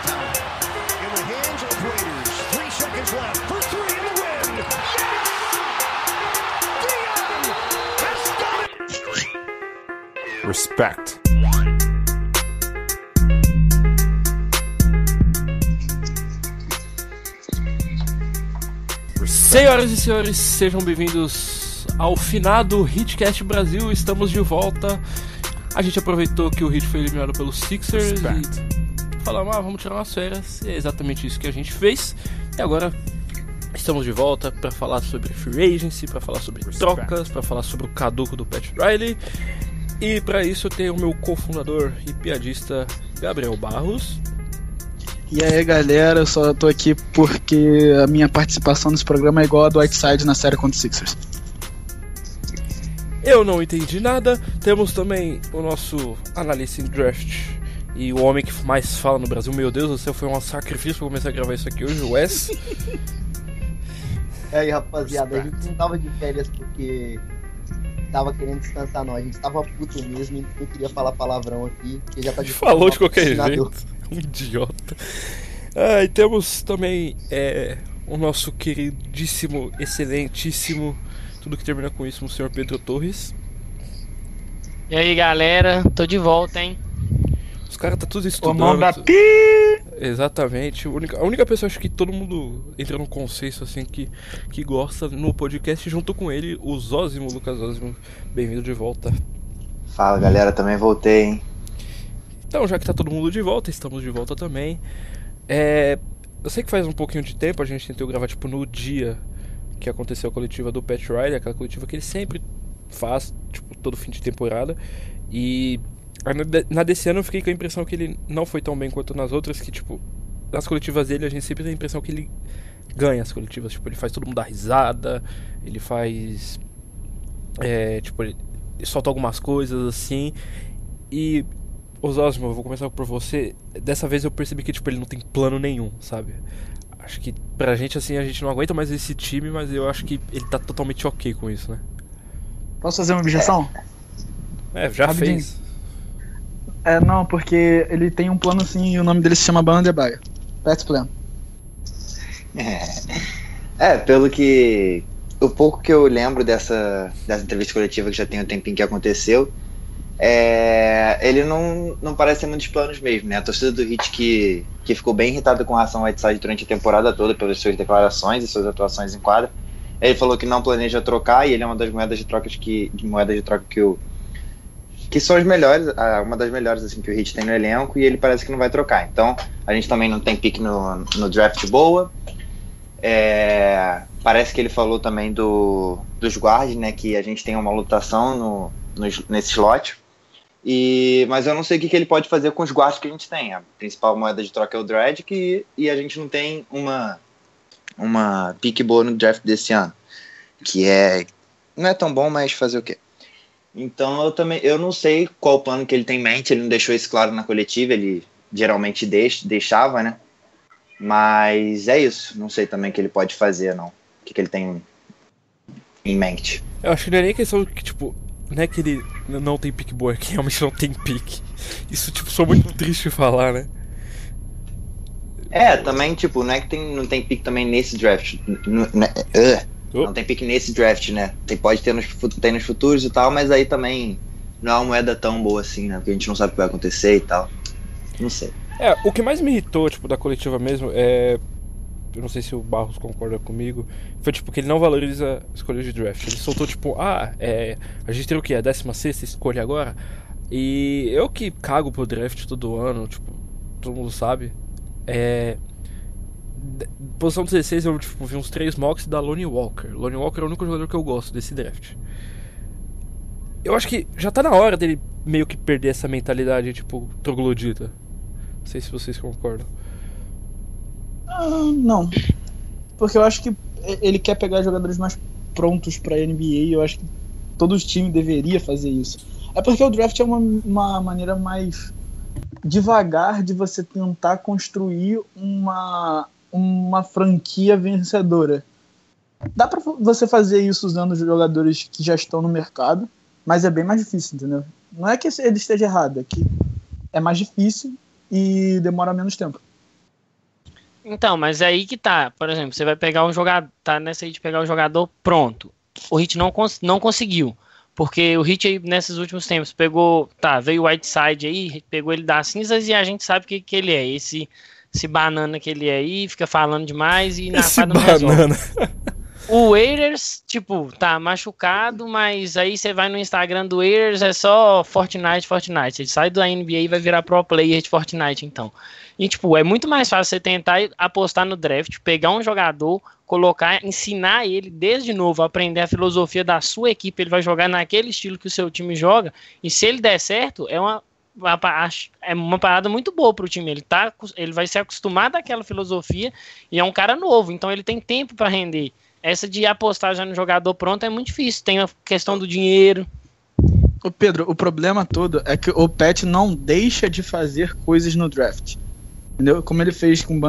In the hands of Raiders. Three seconds left for three in the win. Dion has done it. Respect. Senhoras e senhores, sejam bem-vindos ao finado Hitcast Brasil. Estamos de volta. A gente aproveitou que o Hit foi eliminado pelo Sixers Respect. e falamos, ah, vamos tirar umas férias. E é exatamente isso que a gente fez. E agora estamos de volta para falar sobre free agency, para falar sobre trocas, para falar sobre o caduco do Pat Riley. E para isso eu tenho o meu cofundador e piadista Gabriel Barros. E aí galera, eu só tô aqui porque a minha participação nesse programa é igual a do Whiteside na série contra Sixers. Eu não entendi nada. Temos também o nosso analista em draft e o homem que mais fala no Brasil. Meu Deus do céu, foi um sacrifício pra começar a gravar isso aqui hoje, o Wes. E aí, rapaziada, a gente não tava de férias porque tava querendo descansar, não. A gente tava puto mesmo e não queria falar palavrão aqui, porque já tá de Falou de qualquer jeito. Um idiota. Ah, e temos também é, o nosso queridíssimo, excelentíssimo, tudo que termina com isso, o senhor Pedro Torres. E aí galera, tô de volta, hein? Os caras tá tudo O estudando. mão da pi! Exatamente. A única, a única pessoa acho que todo mundo entra num consenso assim que, que gosta no podcast junto com ele, o Zózimo, Lucas Zózimo. Bem-vindo de volta. Fala galera, também voltei, hein? Então, já que tá todo mundo de volta, estamos de volta também. É, eu sei que faz um pouquinho de tempo, a gente tentou gravar tipo no dia que aconteceu a coletiva do Pat Riley, aquela coletiva que ele sempre faz, tipo, todo fim de temporada. E na de- na desse ano eu fiquei com a impressão que ele não foi tão bem quanto nas outras, que tipo, nas coletivas dele a gente sempre tem a impressão que ele ganha as coletivas, tipo, ele faz todo mundo dar risada, ele faz é, tipo, ele ele solta algumas coisas assim. E Osósimo, eu vou começar por você. Dessa vez eu percebi que tipo, ele não tem plano nenhum, sabe? Acho que pra gente assim, a gente não aguenta mais esse time, mas eu acho que ele tá totalmente ok com isso, né? Posso fazer uma objeção? É, já Rapidinho. fez. É, não, porque ele tem um plano assim e o nome dele se chama Banda de Baia. Pet's Plan. É, pelo que. O pouco que eu lembro dessa, dessa entrevista coletiva que já tem um tempinho que aconteceu, é, ele não, não parece ter muitos planos mesmo, né? A torcida do Hit que, que ficou bem irritada com relação ao Whiteside durante a temporada toda, pelas suas declarações e suas atuações em quadra. Ele falou que não planeja trocar e ele é uma das moedas de troca que, de moedas de troca que o que são as melhores, uma das melhores assim que o Hit tem no elenco e ele parece que não vai trocar. Então, a gente também não tem pique no, no draft boa. É, parece que ele falou também do, dos guards, né? Que a gente tem uma lutação no, nos- nesse slot. E, mas eu não sei o que, que ele pode fazer com os guards que a gente tem. A principal moeda de troca é o Dredd e, e a gente não tem uma, uma pique boa no draft desse ano. Que é. Não é tão bom, mas fazer o quê? Então eu também eu não sei qual o plano que ele tem em mente, ele não deixou isso claro na coletiva, ele geralmente deixa, deixava, né? Mas é isso, não sei também o que ele pode fazer, não. O que, que ele tem em mente. Eu acho que não é nem questão que, tipo, não é que ele não tem pique boa, é que realmente não tem pique. Isso, tipo, sou muito triste de falar, né? É, também, tipo, não é que tem, não tem pique também nesse draft. n- uh, Oh. Não tem pique nesse draft, né? Tem, pode ter nos, tem nos futuros e tal, mas aí também não é uma moeda tão boa assim, né? Porque a gente não sabe o que vai acontecer e tal. Não sei. É, o que mais me irritou, tipo, da coletiva mesmo é. Eu não sei se o Barros concorda comigo. Foi tipo que ele não valoriza escolhas de draft. Ele soltou tipo, ah, é. A gente tem o quê? A 16 escolha agora? E eu que cago pro draft todo ano, tipo, todo mundo sabe. É. Posição 16 eu tipo, vi uns 3 mocks da Lonnie Walker. Lonnie Walker é o único jogador que eu gosto desse draft. Eu acho que já tá na hora dele meio que perder essa mentalidade, tipo, troglodita. Não sei se vocês concordam. Ah, não. Porque eu acho que ele quer pegar jogadores mais prontos pra NBA e eu acho que todo time deveria fazer isso. É porque o draft é uma, uma maneira mais devagar de você tentar construir uma, uma franquia vencedora. Dá pra você fazer isso usando os jogadores que já estão no mercado, mas é bem mais difícil, entendeu? Não é que ele esteja errado, é que é mais difícil e demora menos tempo. Então, mas é aí que tá. Por exemplo, você vai pegar um jogador. Tá nessa aí de pegar o jogador pronto. O Hit não, cons não conseguiu. Porque o Hit aí, nesses últimos tempos, pegou. Tá, veio o Whiteside aí, pegou ele das cinzas e a gente sabe o que, que ele é. Esse, esse banana que ele é aí, fica falando demais e na Esse não resolve. O Waiters, tipo, tá machucado, mas aí você vai no Instagram do Waiters, é só Fortnite, Fortnite. Ele sai da NBA e vai virar pro player de Fortnite, então. E, tipo, é muito mais fácil você tentar apostar no draft, pegar um jogador, colocar, ensinar ele desde novo a aprender a filosofia da sua equipe. Ele vai jogar naquele estilo que o seu time joga. E se ele der certo, é uma, é uma parada muito boa pro time. Ele, tá, ele vai se acostumar daquela filosofia e é um cara novo, então ele tem tempo para render. Essa de apostar já no jogador pronto é muito difícil. Tem a questão do dinheiro. Ô Pedro, o problema todo é que o Pet não deixa de fazer coisas no draft. Entendeu? Como ele fez com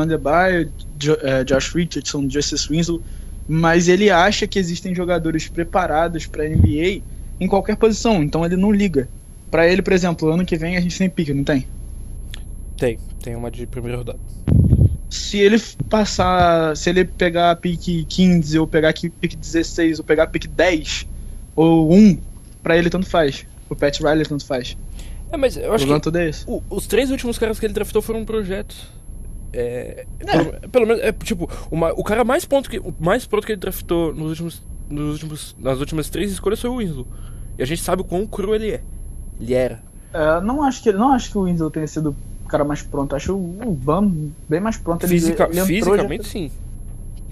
Jo- eh, Josh Richardson, Justice Winslow, mas ele acha que existem jogadores preparados para NBA em qualquer posição, então ele não liga. Pra ele, por exemplo, ano que vem a gente tem pique, não tem? Tem, tem uma de primeira rodada. Se ele passar, se ele pegar pique 15 ou pegar pique 16 ou pegar pique 10 ou 1, pra ele tanto faz. O Pat Riley tanto faz. É, mas eu acho que é o- os três últimos caras que ele draftou foram projetos. É, Pelo, pelo menos, é tipo, uma- o cara mais pronto que, o mais pronto que ele draftou nos últimos, nos últimos, nas últimas três escolhas foi o Winslow. E a gente sabe o quão cru ele é. Ele era. É, não acho que não acho que o Winslow tenha sido o cara mais pronto. Acho o o Bam bem mais pronto. Ele, Fisica- ele fisicamente, sim.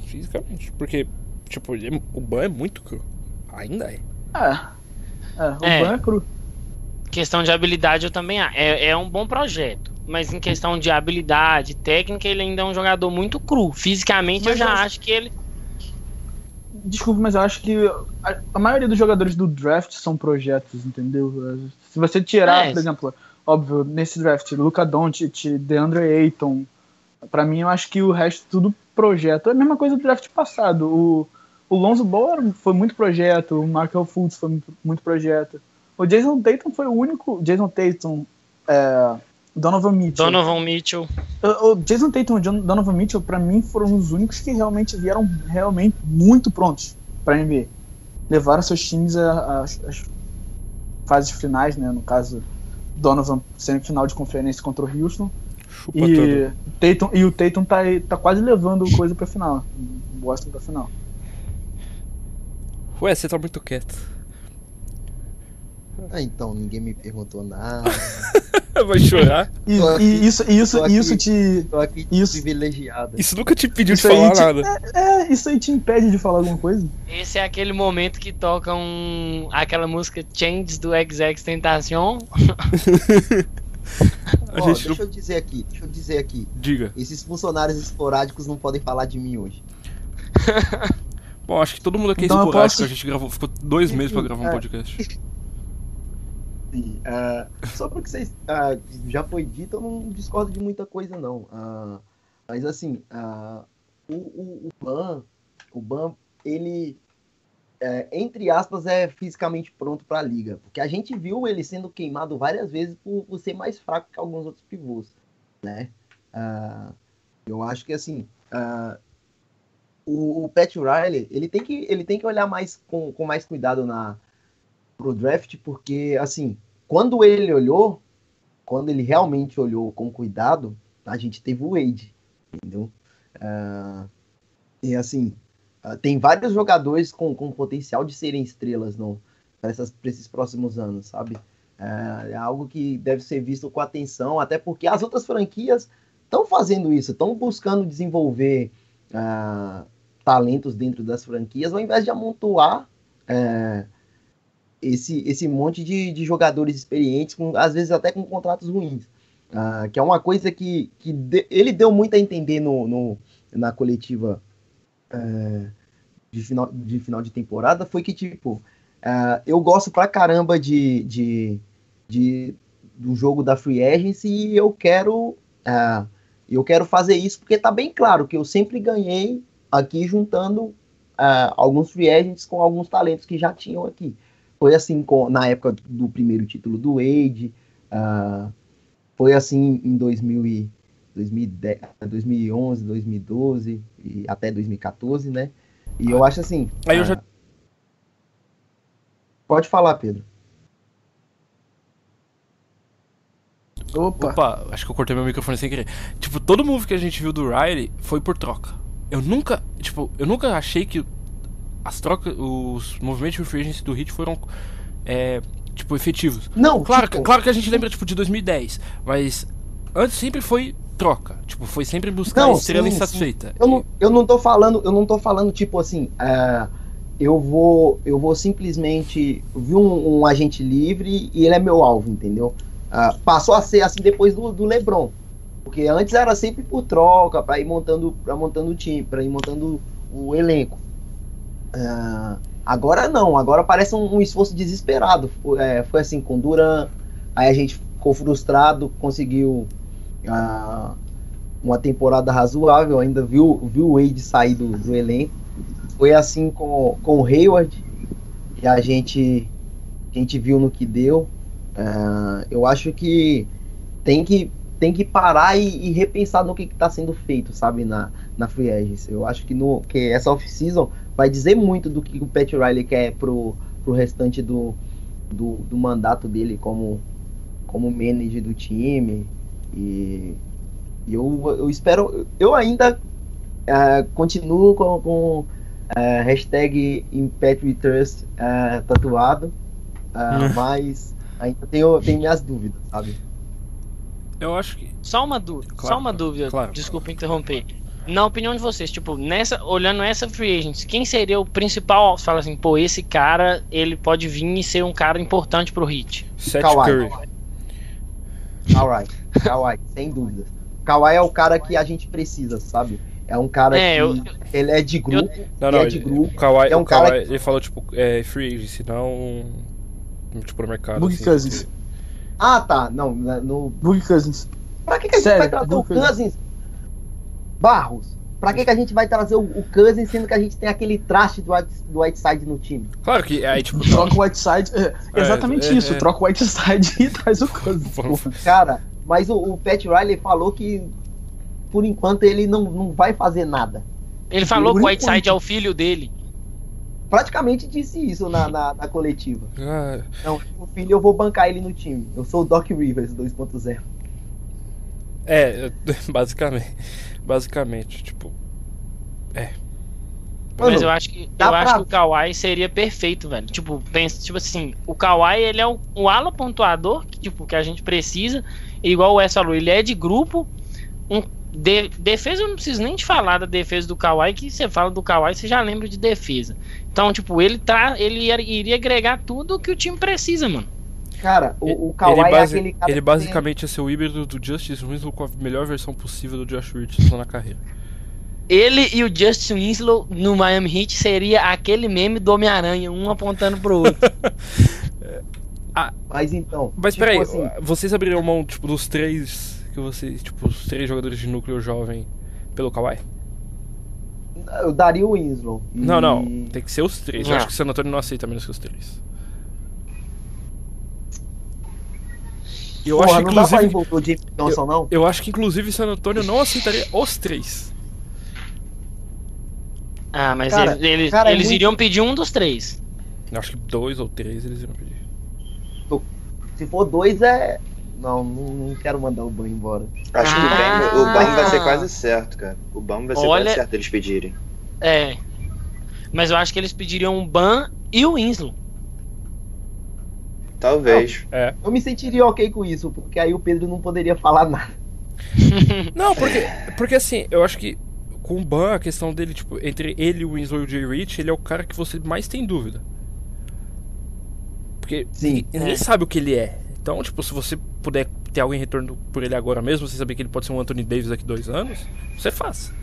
Fisicamente. Porque, tipo, ele é- o Ban é muito cru. Ainda é. já- É, é, o É. Bam é cru. Questão de habilidade eu também acho. É, é um bom projeto. Mas em questão de habilidade, técnica, ele ainda é um jogador muito cru. Fisicamente eu Mas já eu- acho que ele. Desculpa, mas eu acho que a, a maioria dos jogadores do draft são projetos, entendeu? Se você tirar, É. por exemplo, óbvio, nesse draft, Luca Doncic, DeAndre Ayton, pra mim eu acho que o resto tudo projeto. É a mesma coisa do draft passado. O, o Lonzo Ball foi muito projeto, o Markel Fultz foi muito, muito projeto. O Jason Tatum foi o único. Jason Tatum, é, Donovan Mitchell. Donovan Mitchell. O o Jason Tatum e o Donovan Mitchell, pra mim, foram os únicos que realmente vieram realmente muito prontos pra NBA. Levaram seus times às fases finais, né? No caso, Donovan semifinal de conferência contra o Houston. Chupa E. Tatum, e o Tatum tá, tá quase levando coisa pra final. Boston pra final. Ué, você tá muito quieto. Ah, então, ninguém me perguntou nada. Vai chorar? E, Tô aqui- e isso, e isso, aqui. isso te. Isso. privilegiado. Isso nunca te pediu Isso de falar te- nada. É, isso aí te impede de falar alguma coisa? Esse é aquele momento que toca um, aquela música Changes do XX Tentacion. A gente deixa não... eu dizer aqui, deixa eu dizer aqui. Diga. Esses funcionários esporádicos não podem falar de mim hoje. Bom, acho que todo mundo aqui é Então esporádico. posso- A gente gravou, ficou dois meses pra gravar um É. podcast. Sim, ah, só porque vocês ah, já foi dito, eu não discordo de muita coisa não. Ah, mas assim, o, o, o Ban, o Ban, ele é, entre aspas é fisicamente pronto para a liga, porque a gente viu ele sendo queimado várias vezes por, por ser mais fraco que alguns outros pivôs, né? Eu acho que assim, o, o Pat Riley, ele tem que ele tem que olhar mais com, com mais cuidado na pro draft, porque, assim, quando ele olhou, quando ele realmente olhou com cuidado, a gente teve o Wade, entendeu? Ah, e, assim, ah, tem vários jogadores com, com potencial de serem estrelas para esses próximos anos, sabe? Ah, é algo que deve ser visto com atenção, até porque as outras franquias estão fazendo isso, estão buscando desenvolver talentos dentro das franquias, ao invés de amontoar é, esse, esse monte de, de jogadores experientes, com, às vezes até com contratos ruins. Ah, que é uma coisa que, que de- ele deu muito a entender no, no- na coletiva é, de, final, de final de temporada, foi que, tipo, ah, eu gosto pra caramba de, de, de- do jogo da Free Agency e eu quero, ah, eu quero fazer isso porque tá bem claro que eu sempre ganhei aqui juntando alguns free agents com alguns talentos que já tinham aqui. Foi assim com, na época do primeiro título do Wade, ah, foi assim em 2000 e, 2010, 2011, 2012 e até 2014, né? E eu acho assim. Aí eu ah, já- Pode falar, Pedro. Opa. Opa, acho que eu cortei meu microfone sem querer. Tipo, todo move que a gente viu do Riley foi por troca. Eu nunca, tipo, eu nunca achei que as trocas, os movimentos de free agency do Hit foram, é, tipo, efetivos. Não, Claro, tipo, claro que a gente lembra, tipo, de 2010, mas antes sempre foi troca. Tipo, foi sempre buscar Não, estrela sim, insatisfeita. Eu não, eu não tô falando, eu não tô falando tipo assim, ah, eu vou, eu vou simplesmente vi um, um agente livre e ele é meu alvo, entendeu? Ah, passou a ser assim depois do, do LeBron, porque antes era sempre por troca para ir montando, para montando o time, para ir montando o elenco. Ah, agora não, agora parece um, um esforço desesperado. Foi, é, foi assim com Duran, aí a gente ficou frustrado, conseguiu ah, uma temporada razoável, ainda viu, viu o Wade sair do, do elenco. Foi assim com, com o Hayward, e a gente, a gente viu no que deu. Ah, eu acho que tem que, tem que parar e, e repensar no que está sendo feito, sabe, na, na Free Agency. Eu acho que, no, que essa off-season vai dizer muito do que o Pat Riley quer pro, pro restante do, do, do mandato dele como, como manager do time. E, e eu, eu espero. Eu ainda eh, continuo com, com eh, hashtag ImpactWeTrust eh, tatuado, ah, mas ainda tenho, tenho minhas dúvidas, sabe? Eu acho que Só uma dúvida, Claro, só uma dúvida, claro. desculpa interromper. Na opinião de vocês, tipo, nessa, olhando essa free agents, quem seria o principal? Você fala assim, pô, esse cara, ele pode vir e ser um cara importante pro hit. Seth Kawhi. Curry. Kawhi, Kawhi, sem dúvidas. Kawhi é o cara que a gente precisa, sabe? É um cara É, que eu- ele é de grupo, Não, ele não, é de grupo. o Kawhi, é um o Kawhi, cara ele falou tipo é, free agency, não tipo no mercado. Boogie assim. Cousins. Ah, tá. Não, na- no. Boogie Cousins. Pra que, que a gente Sério, vai trazer o Cousins. Barros. Pra que, que a gente vai trazer o, o Cousins sendo que a gente tem aquele traste do, White- do Whiteside no time? Claro que aí tipo Troca o Whiteside. É, É, exatamente é, isso. é. Troca o Whiteside e traz o Cousins. Cara, mas o, o Pat Riley falou que por enquanto ele não, não vai fazer nada. Ele falou que o Whiteside é o filho dele. Praticamente disse isso na, na, na coletiva. Ah, Não, o filho eu vou bancar ele no time. Eu sou o Doc Rivers 2.0. é, basicamente, basicamente, tipo, Mas Mano, eu acho que eu acho pra- que o Kawhi seria perfeito, velho. Tipo, pensa, tipo assim, o Kawhi ele é o, o ala pontuador que, tipo, que a gente precisa. Igual o Wes falou, ele é de grupo. Um, de- defesa eu não preciso nem te falar da defesa do Kawhi, que você fala do Kawhi, você já lembra de defesa. Então, tipo, ele tá, ele ia- iria agregar tudo o que o time precisa, mano. Cara, o, o Kawhi ele, é basi- aquele cara ele basicamente é ser o híbrido do Justice Winslow com a melhor versão possível do Josh Richardson na carreira. Ele e o Justin Winslow no Miami Heat seria aquele meme do Homem-Aranha, um apontando pro outro. tem- Mas então. Mas tipo peraí, assim, vocês abririam mão tipo dos três que vocês, tipo, os três jogadores de núcleo jovem pelo Kawhi? eu daria o Winslow. E- Não, não, tem que ser os três. Eu Não. acho que o San Antonio não aceita menos que os três. Eu Porra, acho que não dá pra inclusive o James Johnson, não? Eu acho que inclusive San Antonio não aceitaria os três. Ah, mas Cara, eles, eles, cara, é eles muito- iriam pedir um dos três. Eu acho que dois ou três eles iam pedir. Se for dois, é. Não, não, quero mandar o Ban embora. Acho que o Ah. Bam, o Bam vai ser quase certo, cara. O Bam vai ser Olha- quase certo eles pedirem. É. Mas eu acho que eles pediriam o Ban e o Winslow. Talvez. É. Eu me sentiria ok com isso, porque aí o Pedro não poderia falar nada. Não, porque, porque assim, eu acho que com o Ban, a questão dele, tipo, entre ele, o Winslow e o Jay Rich, ele é o cara que você mais tem dúvida. Porque Sim. ninguém, ninguém É. sabe o que ele é. Então, tipo, se você puder ter alguém em retorno por ele agora mesmo, você saber que ele pode ser um Anthony Davis daqui dois anos, você faz.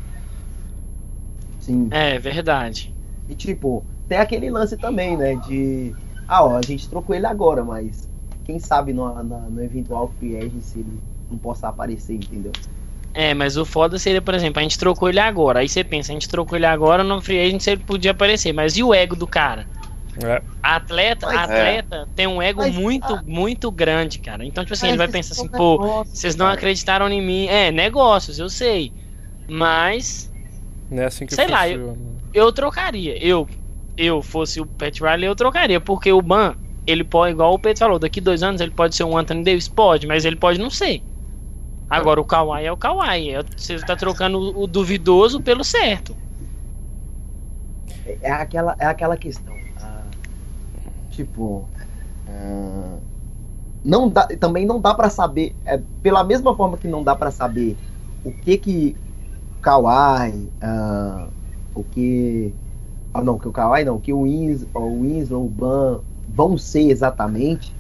Sim. É, verdade. E tipo, tem aquele lance também, né? De. Ah, ó, a gente trocou ele agora, mas quem sabe no, na- no eventual free agency ele não possa aparecer, entendeu? É, mas o foda seria, por exemplo, a gente trocou ele agora. Aí você pensa, a gente trocou ele agora no free agent ele podia aparecer. Mas e o ego do cara? É. Atleta, Mas- atleta tem um ego Mas- muito, muito grande, cara. Então, tipo assim, Mas ele vai pensar assim, pô, negócios, vocês não cara. acreditaram em mim. É, negócios, eu sei. Mas Não é assim que Sei lá, funciona. eu trocaria. Eu, eu fosse o Pat Riley, eu trocaria. Porque o Ban, ele pode, igual o Pedro falou, daqui dois anos ele pode ser um Anthony Davis? Pode, mas ele pode não ser. Agora, o Kawhi é o Kawhi. É- Você tá trocando o, o duvidoso pelo certo. É aquela, é aquela questão. ah, tipo. ah, não dá, também não dá pra saber. é, pela mesma forma que não dá pra saber o que que Kawhi, ah, o que. Ah, não, que o Kawhi não, que o Wins, o Winslow, o Ban vão ser exatamente.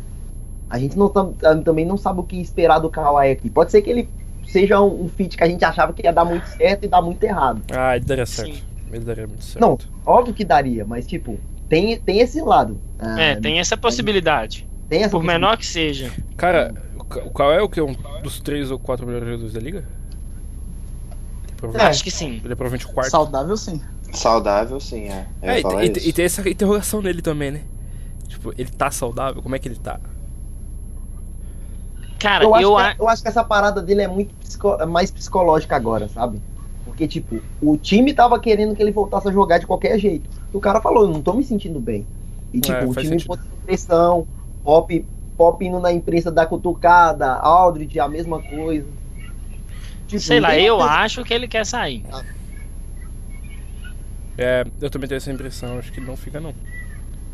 A gente não tam- também não sabe o que esperar do Kawhi aqui. Pode ser que ele seja um, um fit que a gente achava que ia dar muito certo e dar muito errado. Ah, ele daria certo. Sim. Ele daria muito certo. Não, óbvio que daria, mas tipo, tem, tem esse lado. Ah, É, tem essa possibilidade. tem essa Por menor que seja. Cara, o Ka- o Kawhi é o que? Um dos três ou quatro melhores jogadores da liga? É provavelmente, Acho que sim. ele é provavelmente o quarto. Saudável sim. Saudável, sim, é. É, e, e- e tem essa interrogação nele também, né? Tipo, ele tá saudável? Como é que ele tá? Cara, Eu eu, acho, a- que, eu acho que essa parada dele é muito psico- é mais psicológica agora, sabe? Porque, tipo, o time tava querendo que ele voltasse a jogar de qualquer jeito. O cara falou, eu não tô me sentindo bem. E, tipo, É, o time botando pressão, Pop, Pop indo na imprensa da cutucada, Aldridge, a mesma coisa. Tipo, sei lá, eu acho que ele quer sair. É, eu também tenho essa impressão, acho que ele não fica não.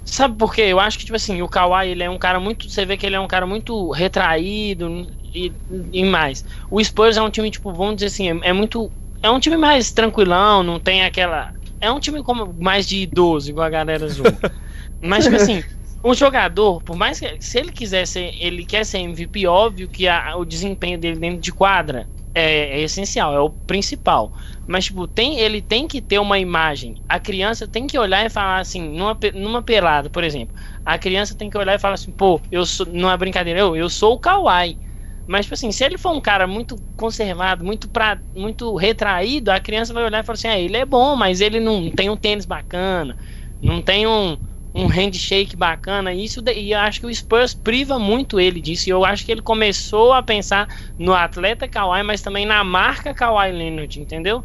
Sabe por quê? Eu acho que, tipo assim, o Kawhi, ele é um cara muito. Você vê que ele é um cara muito retraído e, e mais. O Spurs é um time, tipo, vamos dizer assim, é, é muito. É um time mais tranquilão, não tem aquela. É um time como mais de idoso, igual a galera zoa. Mas, tipo assim, o jogador, por mais que. Se ele quiser ser. Ele quer ser MVP, óbvio que a- o desempenho dele dentro de quadra é, é essencial, é o principal. Mas, tipo, tem, ele tem que ter uma imagem. A criança tem que olhar e falar assim, numa, numa pelada, por exemplo. A criança tem que olhar e falar assim, pô, eu sou. Não é brincadeira, eu, eu sou o Kawhi. Mas, tipo assim, se ele for um cara muito conservado, muito, pra, muito retraído, a criança vai olhar e falar assim, ah, ele é bom, mas ele não tem um tênis bacana, não tem um, um handshake bacana. Isso, e eu acho que o Spurs priva muito ele disso. E eu acho que ele começou a pensar no atleta Kawhi, mas também na marca Kawhi Leonard, entendeu?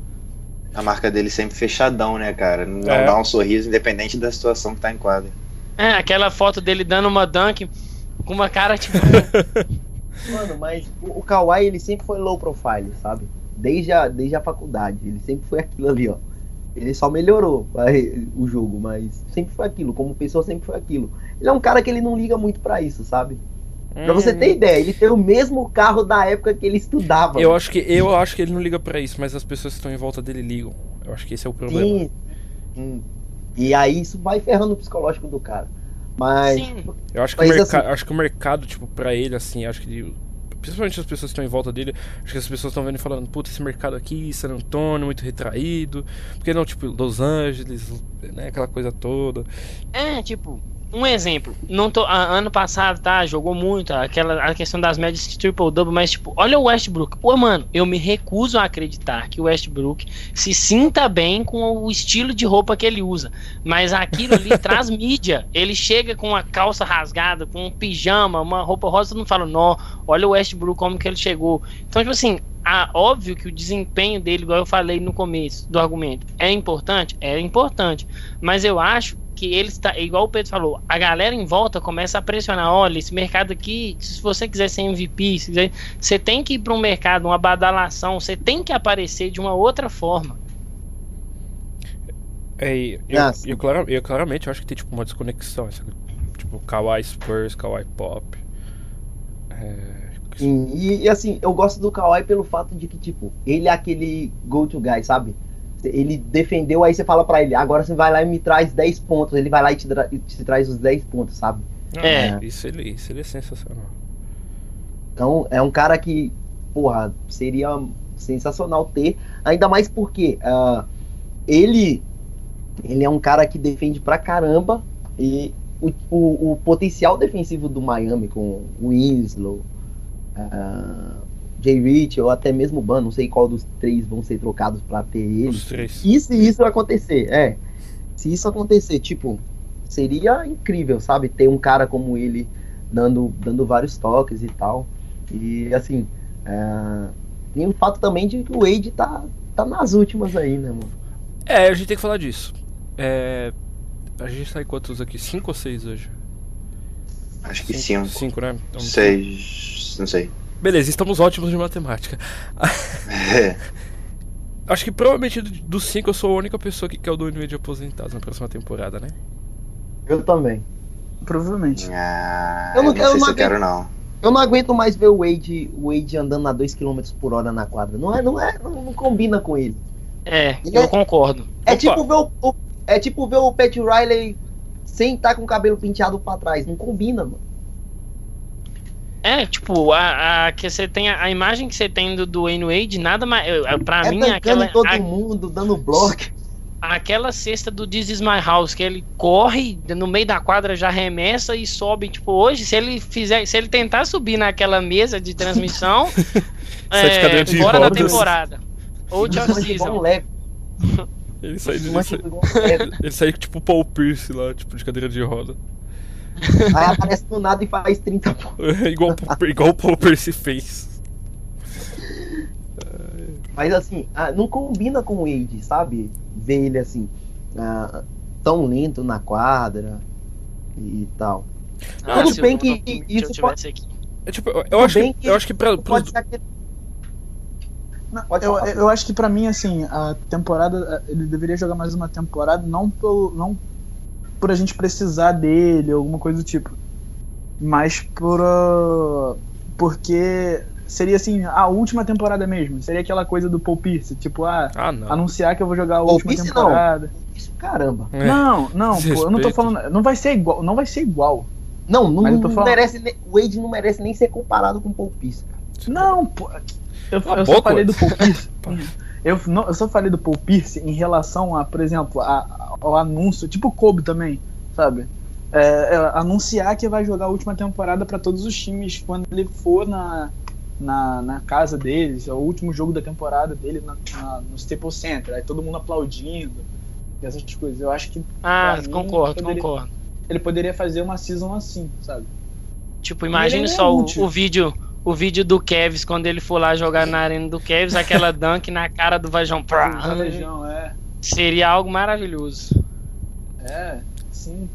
A marca dele sempre fechadão, né, cara? Não É. dá um sorriso independente da situação que tá em quadra. É, aquela foto dele dando uma dunk com uma cara tipo. Mano, mas o, o Kawhi, ele sempre foi low profile, sabe? Desde a, desde a faculdade. Ele sempre foi aquilo ali, ó. Ele só melhorou o jogo, mas sempre foi aquilo. Como pessoa, sempre foi aquilo. Ele é um cara que ele não liga muito pra isso, sabe? Pra você ter ideia, ele tem o mesmo carro da época que ele estudava. Eu acho que eu acho que ele não liga pra isso, mas as pessoas que estão em volta dele ligam. Eu acho que esse é o problema. Sim, sim. E aí isso vai ferrando o psicológico do cara. Mas. Sim. Eu acho que, o Mas, merca- assim- acho que o mercado, tipo, pra ele, assim, acho que. ele- Principalmente as pessoas que estão em volta dele, acho que as pessoas estão vendo e falando, puta, esse mercado aqui, San Antônio, muito retraído. Porque não, tipo, Los Angeles, né? Aquela coisa toda. É, tipo, um exemplo. Não tô, a- ano passado, tá? Jogou muito, aquela a questão das médias triple-double, mas, tipo, olha o Westbrook. Pô, mano, eu me recuso a acreditar que o Westbrook se sinta bem com o estilo de roupa que ele usa. Mas aquilo ali traz mídia. Ele chega com uma calça rasgada, com um pijama, uma roupa rosa, todo mundo fala, nó, olha o Westbrook como que ele chegou. Então, tipo assim, a, óbvio que o desempenho dele, igual eu falei no começo do argumento, é importante? É importante. Mas eu acho que ele está, igual o Pedro falou, a galera em volta começa a pressionar, olha, esse mercado aqui, se você quiser ser MVP, se quiser, você tem que ir para um mercado, uma badalação, você tem que aparecer de uma outra forma. É, eu, Ah, eu, eu claramente acho que tem, tipo, uma desconexão. Essa, tipo, Kawhi Spurs, Kawhi Pop. É, Sim, e, e, assim, eu gosto do Kawhi pelo fato de que, tipo, ele é aquele go-to guy, sabe? Ele defendeu, aí você fala pra ele, agora você vai lá e me traz 10 pontos. Ele vai lá e te, tra- te traz os 10 pontos, sabe? É. Isso ele, isso ele é sensacional. Então, é um cara que, porra, seria sensacional ter. Ainda mais porque ah, ele, ele é um cara que defende pra caramba. E o, o, o potencial defensivo do Miami com o Winslow, ah, Jay Rich ou até mesmo o Ban, não sei qual dos três vão ser trocados pra ter ele. Os três. E se isso acontecer, é. Se isso acontecer, tipo, seria incrível, sabe? Ter um cara como ele dando, dando vários toques e tal. E assim, é, tem o fato também de que o Wade tá, tá nas últimas aí, né, mano? É, a gente tem que falar disso. É, a gente tá em quantos aqui? Cinco ou seis hoje? Acho que cinco. Cinco, né? Então, Seis. Não sei. Beleza, estamos ótimos de matemática. É. Acho que provavelmente do- dos cinco eu sou a única pessoa que quer o Dwayne Wade aposentado na próxima temporada, né? Eu também. Provavelmente. Ah, Eu eu não não, quero sei se eu quero, não. Eu não aguento mais ver o Wade, o Wade andando a 2 km por hora na quadra. Não é, não é, não, não combina com ele. É, Ele eu é- concordo. É Opa. tipo ver o, o- é tipo ver o Pat Riley sem estar com o cabelo penteado pra trás. Não combina, mano. É, tipo, a, a- que você tem a, a imagem que você tem do Dwayne Wade, nada mais. Pra é mim, aquela, todo a- mundo, dando bloco. aquela cesta do This Is My House, que ele corre no meio da quadra, já remessa e sobe. Tipo, hoje, se ele fizer, se ele tentar subir naquela mesa de transmissão, cadeiras de fora da temporada. Ou de off-season. leve. Ele sai, ele leve. ele sai tipo Paul Pierce lá, tipo de cadeira de roda. Aí aparece do nada e faz 30 pontos. igual, igual o Paul Pierce fez. Mas assim, ah, não combina com o Wade, sabe? Ver ele assim, ah, tão lento na quadra e tal. Ah, Tudo se bem que se isso eu aqui. É, tipo, eu, eu acho que, que eu acho que pra, pros, Pode ser aquele. Não, Pode eu, eu acho que pra mim, assim, a temporada. Ele deveria jogar mais uma temporada, não pelo. não por a gente precisar dele, alguma coisa do tipo. Mas por. ah, porque seria assim, a última temporada mesmo. Seria aquela coisa do Paul Pierce, tipo, ah, Ah, não. anunciar que eu vou jogar a Paul última Pierce não. temporada. Isso, caramba. É. Não, não, pô, eu não tô falando. Não vai ser igual. Não vai ser igual. Não, não, não falando- merece. Wade não merece nem ser comparado com o Paul Pierce. cara. Não, pô. Eu, eu só falei do. Paul Pierce. Eu, não, eu só falei do Paul Pierce em relação a, por exemplo, a- ao anúncio, tipo o Kobe também, sabe? É, é, anunciar que vai jogar a última temporada pra todos os times quando ele for na, na, na casa deles, é o último jogo da temporada dele na, na- no Staples Center, aí todo mundo aplaudindo, e essas coisas. Eu acho que Ah, mim, concordo, poderia- concordo. ele poderia fazer uma season assim, sabe? Tipo, imagine Ele é só o, útil. o vídeo. O vídeo do Kevs, quando ele for lá jogar na arena do Kevs, aquela dunk na cara do Vajão. Região, é. Seria algo maravilhoso. É, sim.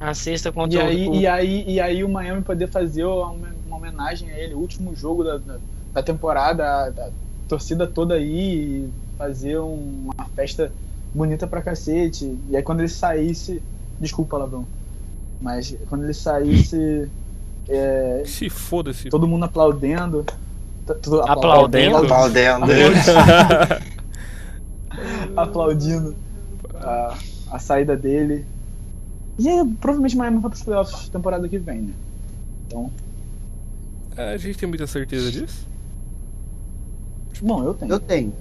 A sexta E contra aí, o. e, aí, e aí o Miami poder fazer uma, uma homenagem a ele, o último jogo da, da, da temporada, a, da torcida toda aí, e fazer um- uma festa bonita pra cacete. E aí quando ele saísse. Desculpa, Palavrão. Mas quando ele saísse, é, Se foda esse. todo mundo aplaudendo. Aplaudendo? Aplaudendo. aplaudindo a, a saída dele. E aí, provavelmente Miami vai pros playoffs temporada que vem, né? Então, a gente tem muita certeza disso? bom, eu tenho. Eu tenho.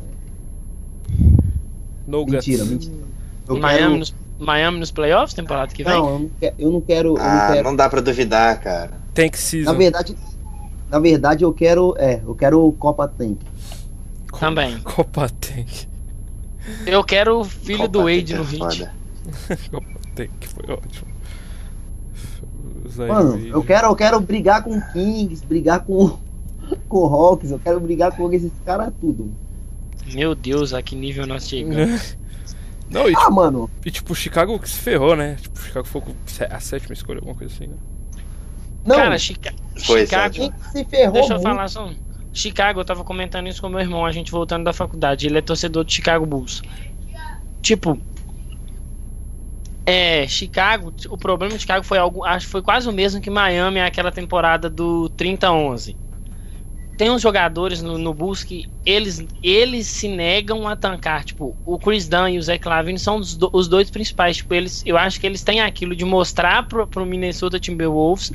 No Mentira, guts. mentira. Eu Miami, quero- nos, Miami nos playoffs, temporada que vem? Não, eu não quero. Eu não quero, eu não Ah, quero- não dá pra duvidar, cara. Tank Na Season. verdade, na verdade eu quero, é, eu quero o Copa Tank. Também. Copa Tank. Eu quero o filho Copa do Wade é no hit. Copa Tank foi ótimo. Mano, eu quero, eu quero brigar com o Kings, brigar com com o Hawks, eu quero brigar com esses caras tudo. Meu Deus, a que nível nós chegamos. Não, e, Ah, mano, e tipo, o Chicago que se ferrou, né? Tipo, o Chicago foi a sétima escolha, alguma coisa assim, né? Não, Cara, Chica- Foi, Chicago. se ferrou Deixa eu muito, falar só. um. Chicago, eu tava comentando isso com meu irmão, a gente voltando da faculdade. Ele é torcedor do Chicago Bulls. Tipo. É, Chicago, o problema de Chicago foi algo, acho que foi quase o mesmo que Miami aquela temporada do 30-11. Tem uns jogadores no, no Bulls que eles, eles se negam a tancar. Tipo, o Chris Dunn e o Zach Lavine são os, do- os dois principais. Tipo, eles, eu acho que eles têm aquilo de mostrar pro, pro Minnesota Timberwolves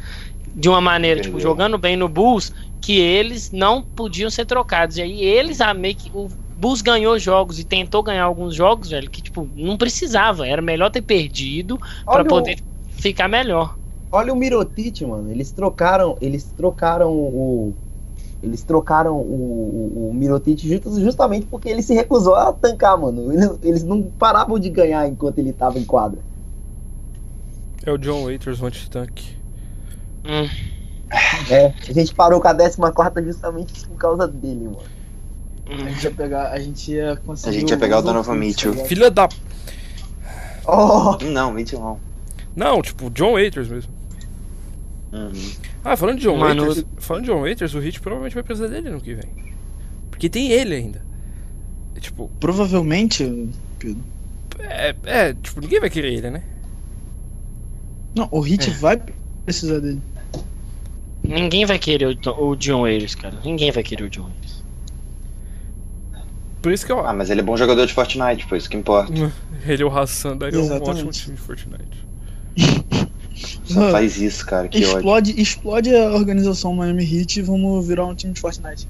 de uma maneira, tipo, Entendeu. jogando bem no Bulls, que eles não podiam ser trocados. E aí eles a meio que. O Bulls ganhou jogos e tentou ganhar alguns jogos, velho, que, tipo, não precisava. Era melhor ter perdido pra olha, poder ficar melhor. o, olha o Mirotic, mano, eles trocaram, eles trocaram o eles trocaram o, o, o Mirotic just- justamente porque ele se recusou a tancar, mano. Eles, eles não paravam de ganhar enquanto ele tava em quadra. É o John Waiters, o anti-tank. Hum. É, a gente parou com a 14 justamente por causa dele, mano. A gente ia pegar, a gente ia conseguir. A gente ia pegar o Donovan Mitchell. tá ligado? Filha da. Oh, Não, Mitchell não. Não, tipo, John Waiters mesmo. Uhum. Ah, falando de John Mano, Waiters. Falando de John Waiters, o Hit provavelmente vai precisar dele no que vem. Porque tem ele ainda. É, tipo, Provavelmente, Pedro. é, é, tipo, ninguém vai querer ele, né? Não, o Hit vai precisar dele. Ninguém vai querer o, o John Waiters, cara. Ninguém vai querer o John Waiters. Por isso que eu Ah, mas ele é bom jogador de Fortnite, pô, isso que importa. Ele e o Hassan daria um Exatamente. ótimo time de Fortnite. Só Mano, faz isso, cara, que ódio. explode, explode a organização Miami Heat e vamos virar um time de Fortnite.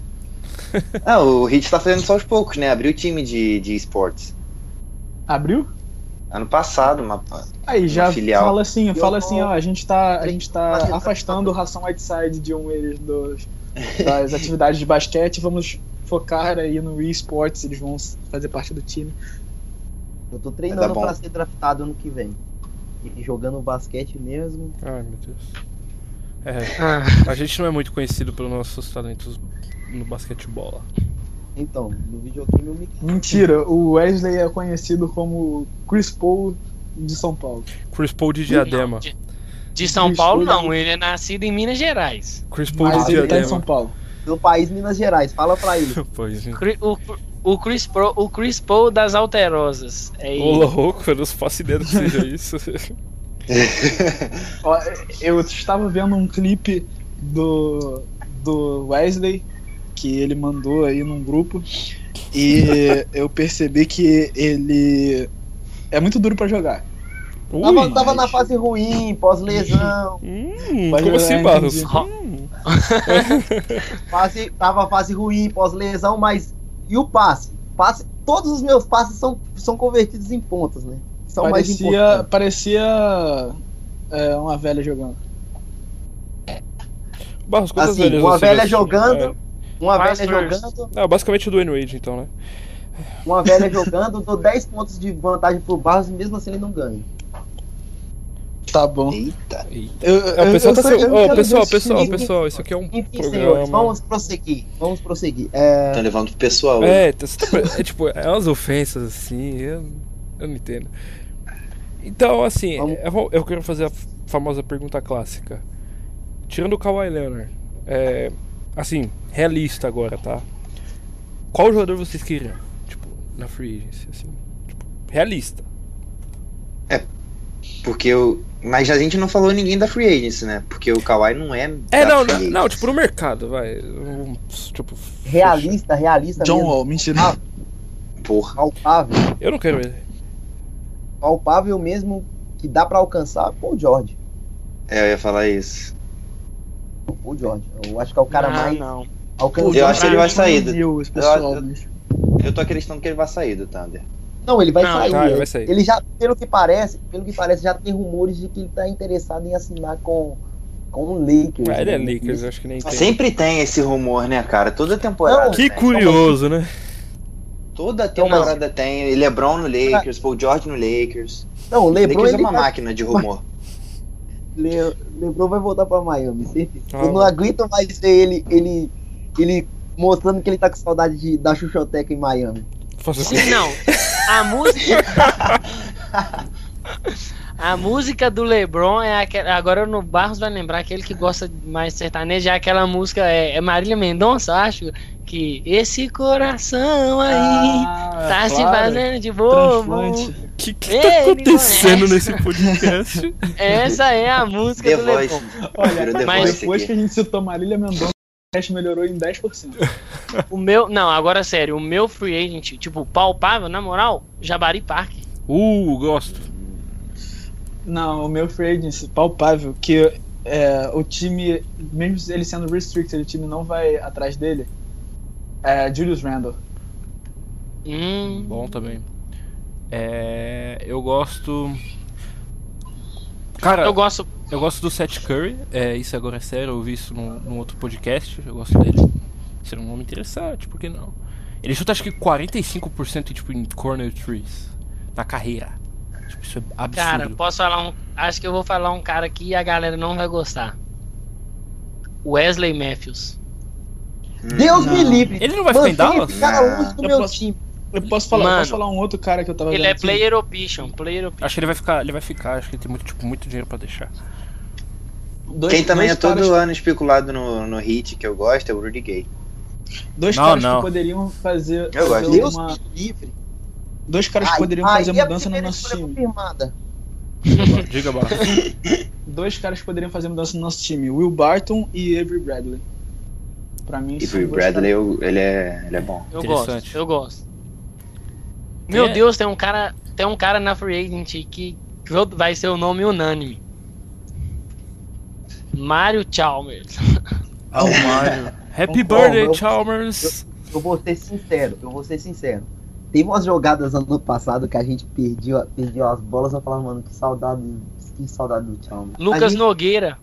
Ah, o Hit tá fazendo só aos poucos, né? Abriu o time de, de esportes. Abriu? Ano passado, uma... Aí já filial. fala assim, Eu fala assim, ó, a gente tá, a gente tá afastando o Ração Whiteside de um eles dos, das atividades de basquete, vamos focar aí no esportes, eles vão fazer parte do time. eu tô treinando bom. pra ser draftado ano que vem. E jogando basquete mesmo. Ai, meu Deus. É, Ah, a gente não é muito conhecido pelos nossos talentos no basquetebol lá. Então, no videogame eu me. Mentira, o Wesley é conhecido como Chris Paul de São Paulo. Chris Paul de Diadema. não, de, de São Bicho, Paulo não, ele é nascido em Minas Gerais. Chris Paul Mas de ele tá em São Diadema. Paulo. Do país Minas Gerais, fala pra ele. Pois. Cri- O, o, Chris Pro, o Chris Paul das Alterosas. É Ô louco, eu não faço ideia do que seja isso. Eu estava vendo um clipe do, do Wesley que ele mandou aí num grupo e eu percebi que ele é muito duro pra jogar. Ui. Tava, tava na fase ruim, pós-lesão. Hum, Pode como jogar, assim, Barros? Hum. Fase, tava fase ruim, pós-lesão, mas. E o passe? passe? Todos os meus passes são, são convertidos em pontos, né? São mais Parecia, importantes. parecia é, uma velha jogando. Barros, quantas Assim, velhas uma velha jogando, uma velha first. jogando, É, é, basicamente o Dwayne Wade, então, né? uma velha jogando, dou 10 pontos de vantagem pro Barros e mesmo assim ele não ganha. Tá bom. Eita. Eita. Eu, É, o pessoal tá eu pessoal, pessoal, pessoal, isso aqui é um Enfim, senhores, programa. vamos prosseguir. Vamos prosseguir. É, Tá levando pro pessoal. É, tá- tá- é tipo, é umas ofensas assim, eu, eu não entendo. Então, assim, Vamos- eu, eu quero fazer a famosa pergunta clássica. Tirando o Kawhi Leonard, é, assim, realista agora, tá? Qual jogador vocês queriam? Tipo, na free agency, assim, tipo, realista. Porque eu. Mas a gente não falou ninguém da Free Agency, né? Porque o Kawhi não é. É, da não, free não, não, tipo, no mercado, vai. um, Tipo, realista, realista John mesmo. Wall, mentira. Ah. Porra. Palpável. Eu não quero ele. Palpável mesmo que dá pra alcançar. Pô, George. É, eu ia falar isso. Pô, George. Eu acho que é o cara Ah, mais não. Eu acho que ele vai sair do- pessoal, eu- bicho. Eu tô acreditando que ele vai sair do Thunder. Não, ele vai Não, sair. tá, ele ele, vai sair. ele já, pelo que parece, pelo que parece, já tem rumores de que ele tá interessado em assinar com, com o Lakers. Ah, ele é né? Lakers, eu acho que nem tem. Sempre tem esse rumor, né, cara? Toda temporada. Não, Que tem. curioso, né? Toda temporada tem. LeBron no Lakers, Paul George no Lakers. Não, o O LeBron, Lakers é uma vai, máquina de rumor. Le, LeBron vai voltar pra Miami, sempre. Ah, Eu não aguento mais ver ele, ele, ele mostrando que ele tá com saudade de, da Xuxoteca em Miami. Sim, não. A música. A música do LeBron é aquela. Agora no Barros vai lembrar aquele que gosta mais de sertanejo. É aquela música. É, é Marília Mendonça, acho. Que esse coração aí Ah, tá se claro. fazendo de bobo. O que, que tá acontecendo conhece. nesse podcast? Essa é a música The do Voice. LeBron. Olha, mas Voice depois aqui. que a gente citou Marília Mendonça, o teste melhorou em 10%. O meu. Não, agora sério. O meu free agent, tipo, palpável, na moral, Jabari Park. Uh, gosto. Não, o meu free agency, palpável, que é, o time, mesmo ele sendo restricted, o time não vai atrás dele, é Julius Randle. Hum. Bom também. É, eu gosto. Cara, Eu gosto. Eu gosto do Seth Curry. É, isso agora é sério, eu vi isso num, num outro podcast. Eu gosto dele. Seria um nome interessante, por que não? Ele chuta acho que 45% tipo, em corner trees na carreira. Tipo, isso é absurdo. Cara, posso falar um. Acho que eu vou falar um cara aqui e a galera não vai gostar. Wesley Matthews. Deus Não. me livre. Ele não vai ficar em Dallas? cara Eu meu posso- time. Eu posso falar, eu Mano. posso falar um outro cara que eu tava Ele vendo é aqui? player option, player option. Acho que ele vai ficar, ele vai ficar, acho que ele tem muito, tipo, muito dinheiro pra deixar. Dois- Quem também é todo caras- ano especulado no, no hit que eu gosto é o Rudy Gay. Dois Não, caras não. que poderiam fazer, Eu fazer gosto. Uma, livre. dois caras que Aí- poderiam aí fazer é a mudança no nosso time. confirmada. Diga, Barra. Dois caras que poderiam fazer mudança no nosso time, Will Barton e Avery Bradley. Pra mim, dois Bradley, eu- ele é, ele é bom. Eu gosto, eu gosto. Meu é? Deus, tem um cara, tem um cara na Free Agent que vai ser o nome unânime. Mario Chalmers. Ah, o Mario. Happy Bom, birthday, eu- Chalmers! Eu vou ser sincero, eu vou ser sincero. Teve umas jogadas ano passado que a gente perdeu, perdeu as bolas, eu falava, mano, que saudade, que saudade do Chalmers. Lucas gente- Nogueira.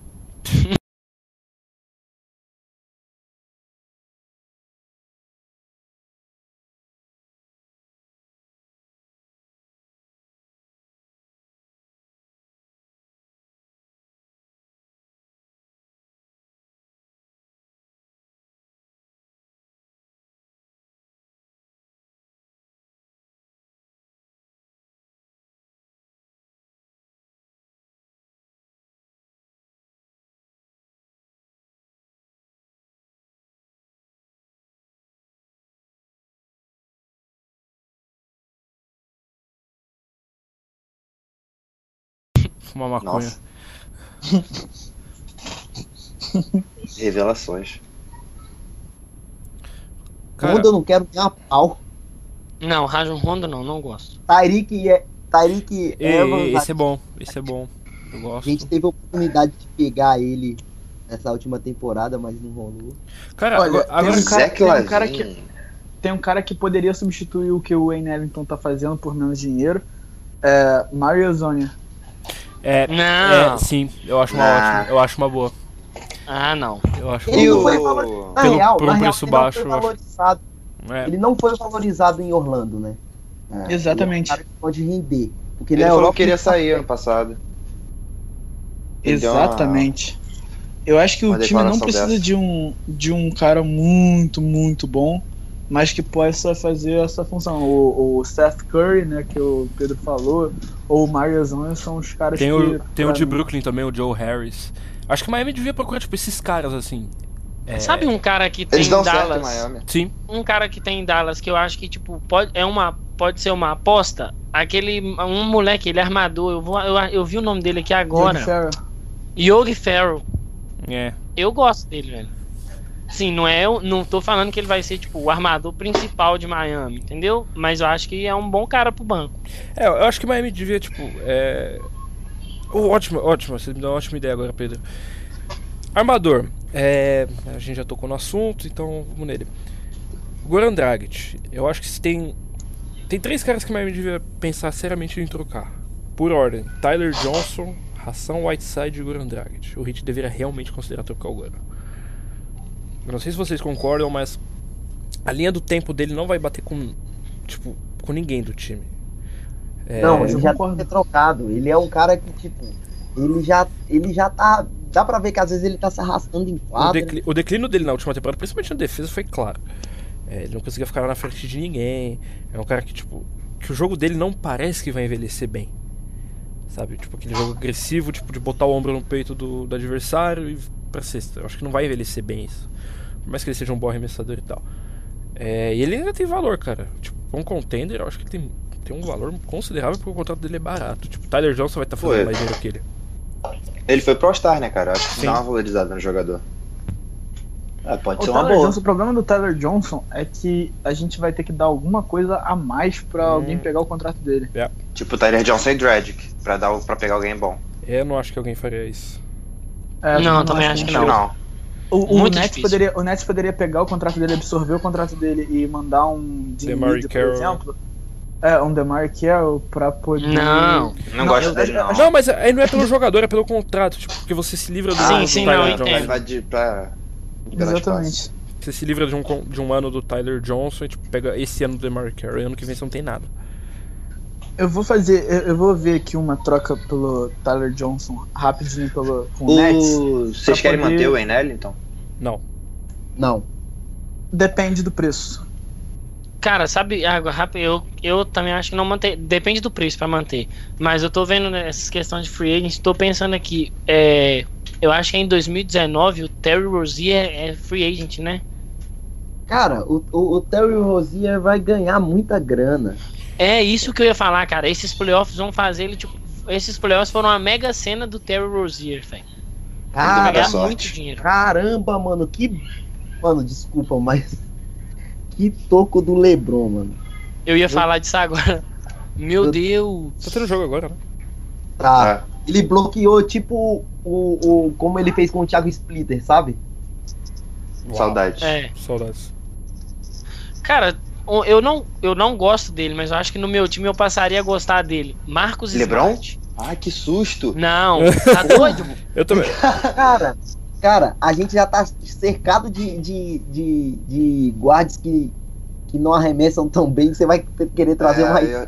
Fumar maconha. Nossa. Revelações. Cara, Rondo eu não quero nem a pau. Não, Rajon Rondo não, não gosto. Tyreek é. Tyreek e- Evans, esse é bom, esse é bom. Eu a gosto. gente teve a oportunidade de pegar ele nessa última temporada, mas não rolou. Cara, Olha, agora, tem um cara- tem um cara Lavine. Tem um cara que poderia substituir o que o Wayne Ellington tá fazendo por menos dinheiro. É Mario Zonia. É, Não. é, sim, eu acho uma Ah. ótima, eu acho uma boa. Ah, não. Eu acho Ele não foi valorizado. Na pelo- real, por um na real, preço ele não baixo, foi eu acho. valorizado. é. Ele não foi valorizado em Orlando, né? É, Exatamente. ele é um cara que pode render. Porque Ele falou que queria ele tá sair ano passado. Ele deu uma- Exatamente. Eu acho que uma o time não precisa dessa. de um, de um cara muito, muito bom, mas que possa fazer essa função. O, o Seth Curry, né, que o Pedro falou, ou o Mario Zonia são os caras Tem que. o, tem o de mim- Brooklyn também, o Joe Harris. Acho que o Miami devia procurar, tipo, esses caras assim. É, Sabe um cara que tem Eles em dão certo em Dallas? Miami. Sim, Um cara que tem em Dallas que eu acho que tipo pode é uma pode ser uma aposta. Aquele um moleque, ele é armador. Eu vou eu, eu vi o nome dele aqui agora. Yogi Ferrell. Yogi Ferrell. é. Eu gosto dele, velho. Sim, não é, não tô falando que ele vai ser tipo o armador principal de Miami, entendeu? Mas eu acho que é um bom cara pro banco. É, eu acho que Miami devia, tipo. É... Oh, ótimo, ótimo, você me deu uma ótima ideia agora, Pedro. Armador. É... A gente já tocou no assunto, então vamos nele. Goran Dragic. Eu acho que se tem. Tem três caras que Miami devia pensar seriamente em trocar. Por ordem: Tyler Johnson, Ração Whiteside e Goran Dragic. O Heat deveria realmente considerar trocar o Goran. Eu não sei se vocês concordam, mas a linha do tempo dele não vai bater com. Tipo, com ninguém do time. É, Não, ele já ser trocado. Ele é um cara que, tipo, ele já, ele já tá. Dá pra ver que às vezes ele tá se arrastando em O, quadra. decli- o declínio dele na última temporada, principalmente na defesa, foi claro. É, ele não conseguia ficar na frente de ninguém. É um cara que, tipo, que o jogo dele não parece que vai envelhecer bem. Sabe? Tipo, aquele jogo agressivo, tipo, de botar o ombro no peito do, do adversário e pra cesta. Eu acho que não vai envelhecer bem isso. Por mais que ele seja um bom arremessador e tal. É, e ele ainda tem valor, cara. Tipo, um contender, eu acho que ele tem, tem um valor considerável porque o contrato dele é barato. Tipo, Tyler Johnson vai estar fazendo Foi. mais dinheiro que ele. Ele foi pro All-Star, né, cara? Eu Acho que Sim. dá uma valorizada no jogador. É, pode O, ser uma Tyler boa. Johnson, o problema do Tyler Johnson é que a gente vai ter que dar alguma coisa a mais pra Hum. alguém pegar o contrato dele. Tipo Tyler Johnson e Dragic, pra, dar, o- pra pegar alguém bom. Eu não acho que alguém faria isso. É, Não, eu também acho que não. Não. O, o, Muito Nets poderia, o Nets poderia pegar o contrato dele, absorver o contrato dele e mandar um DeMar Dinwiddie, por exemplo. É, um DeMar Carroll pra poder... Não. Não, Não, gosto eu- dele, não. Não, mas aí não é pelo jogador, é pelo contrato, tipo, porque você se livra do, Sim, do sim, Tyler não, entendo. Ele vai de, pra, Exatamente. Você se livra de um, de um ano do Tyler Johnson e tipo, pega esse ano do DeMar Carroll e ano que vem você não tem nada. Eu vou fazer, eu, eu vou ver aqui uma troca pelo Tyler Johnson rapidinho pelo com o Nets. O... Vocês pra querem poder- manter o Enel, então? Não. Não. Depende do preço. Cara, sabe, eu, eu também acho que não manter. Depende do preço pra manter. Mas eu tô vendo né, essas questões de free agent, tô pensando aqui. É, eu acho que em 2019 o Terry Rozier é free agent, né? Cara, o, o, o Terry Rozier vai ganhar muita grana. É isso que eu ia falar, cara. Esses playoffs vão fazer ele, tipo. Esses playoffs foram a mega cena do Terry Rozier, velho. Ganhar sorte. muito dinheiro. Caramba, mano, que. Mano, desculpa, mas. Que toco do Lebron, mano. Eu ia falar disso agora. Meu Eu- Deus. Tá tendo jogo agora, né? Tá. Ele bloqueou, tipo, o, o. Como ele fez com o Thiago Splitter, sabe? Saudade. É. Saudades. Cara, eu não, eu não gosto dele, mas eu acho que no meu time eu passaria a gostar dele. Marcos Lebron? Smart. Ah, que susto! Não, tá doido? Eu também. Cara, cara, a gente já tá cercado de, de, de, de guardas que, que não arremessam tão bem. Você vai querer trazer É, mais. eu-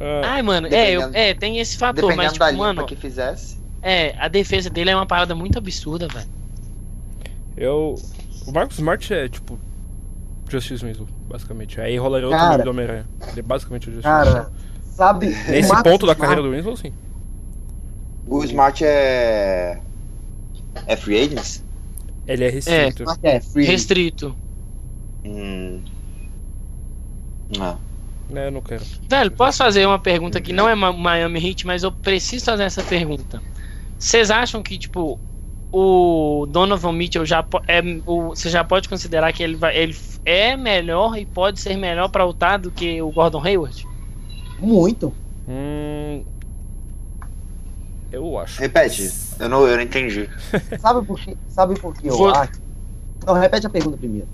Ah, Ai, mano, é, eu- é, tem esse fator, mas, da tipo, limpa mano, que fizesse. é, a defesa dele é uma parada muito absurda, velho. eu. O Marcos Smart é tipo. Justice Winslow, basicamente. Aí rolaria outro Cara. nome do Homem-Aranha. Ele é basicamente o Justice Cara, sabe. Nesse Marcus ponto da Smart- carreira do Winslow, sim. O Smart é. É free agents? Ele é restrito. Smart é free. Restrito. Hum. Não. Né, eu não quero. Velho, posso fazer uma pergunta que não é Miami Heat, mas eu preciso fazer essa pergunta. Vocês acham que, tipo, o Donovan Mitchell já é o, você já pode considerar que ele vai ele é melhor e pode ser melhor pra lutar do que o Gordon Hayward? Muito. Hum. Eu acho. Repete. Eu não, eu não entendi. Sabe por quê? Sabe por que eu Vou- acho? Não, repete a pergunta primeiro.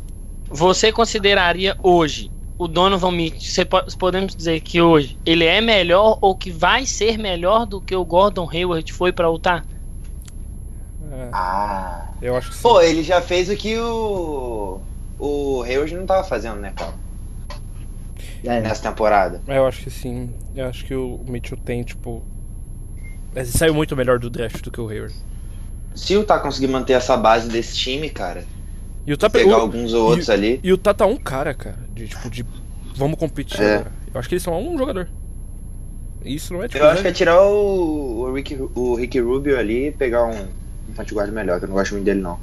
Você consideraria hoje o Donovan Mitchell, podemos dizer que hoje ele é melhor ou que vai ser melhor do que o Gordon Hayward foi pra lutar? É, Ah. eu acho que sim. Pô, ele já fez o que o. O Hayward não tava fazendo, né, cara? É, Nessa temporada. É, Eu acho que sim. Eu acho que o Mitchell tem, tipo. Ele saiu muito melhor do draft do que o Hayward. Se o Tá conseguir manter essa base desse time, cara, E o Tá pegar o- alguns outros ali. E o Tá tá um cara, cara. De tipo, de. Vamos competir É. Eu acho que eles são um jogador. Isso não é tipo. Eu acho que é tirar o, o, Rick, o Rick Rubio ali e pegar um, um point guard melhor, que eu não gosto muito dele, não.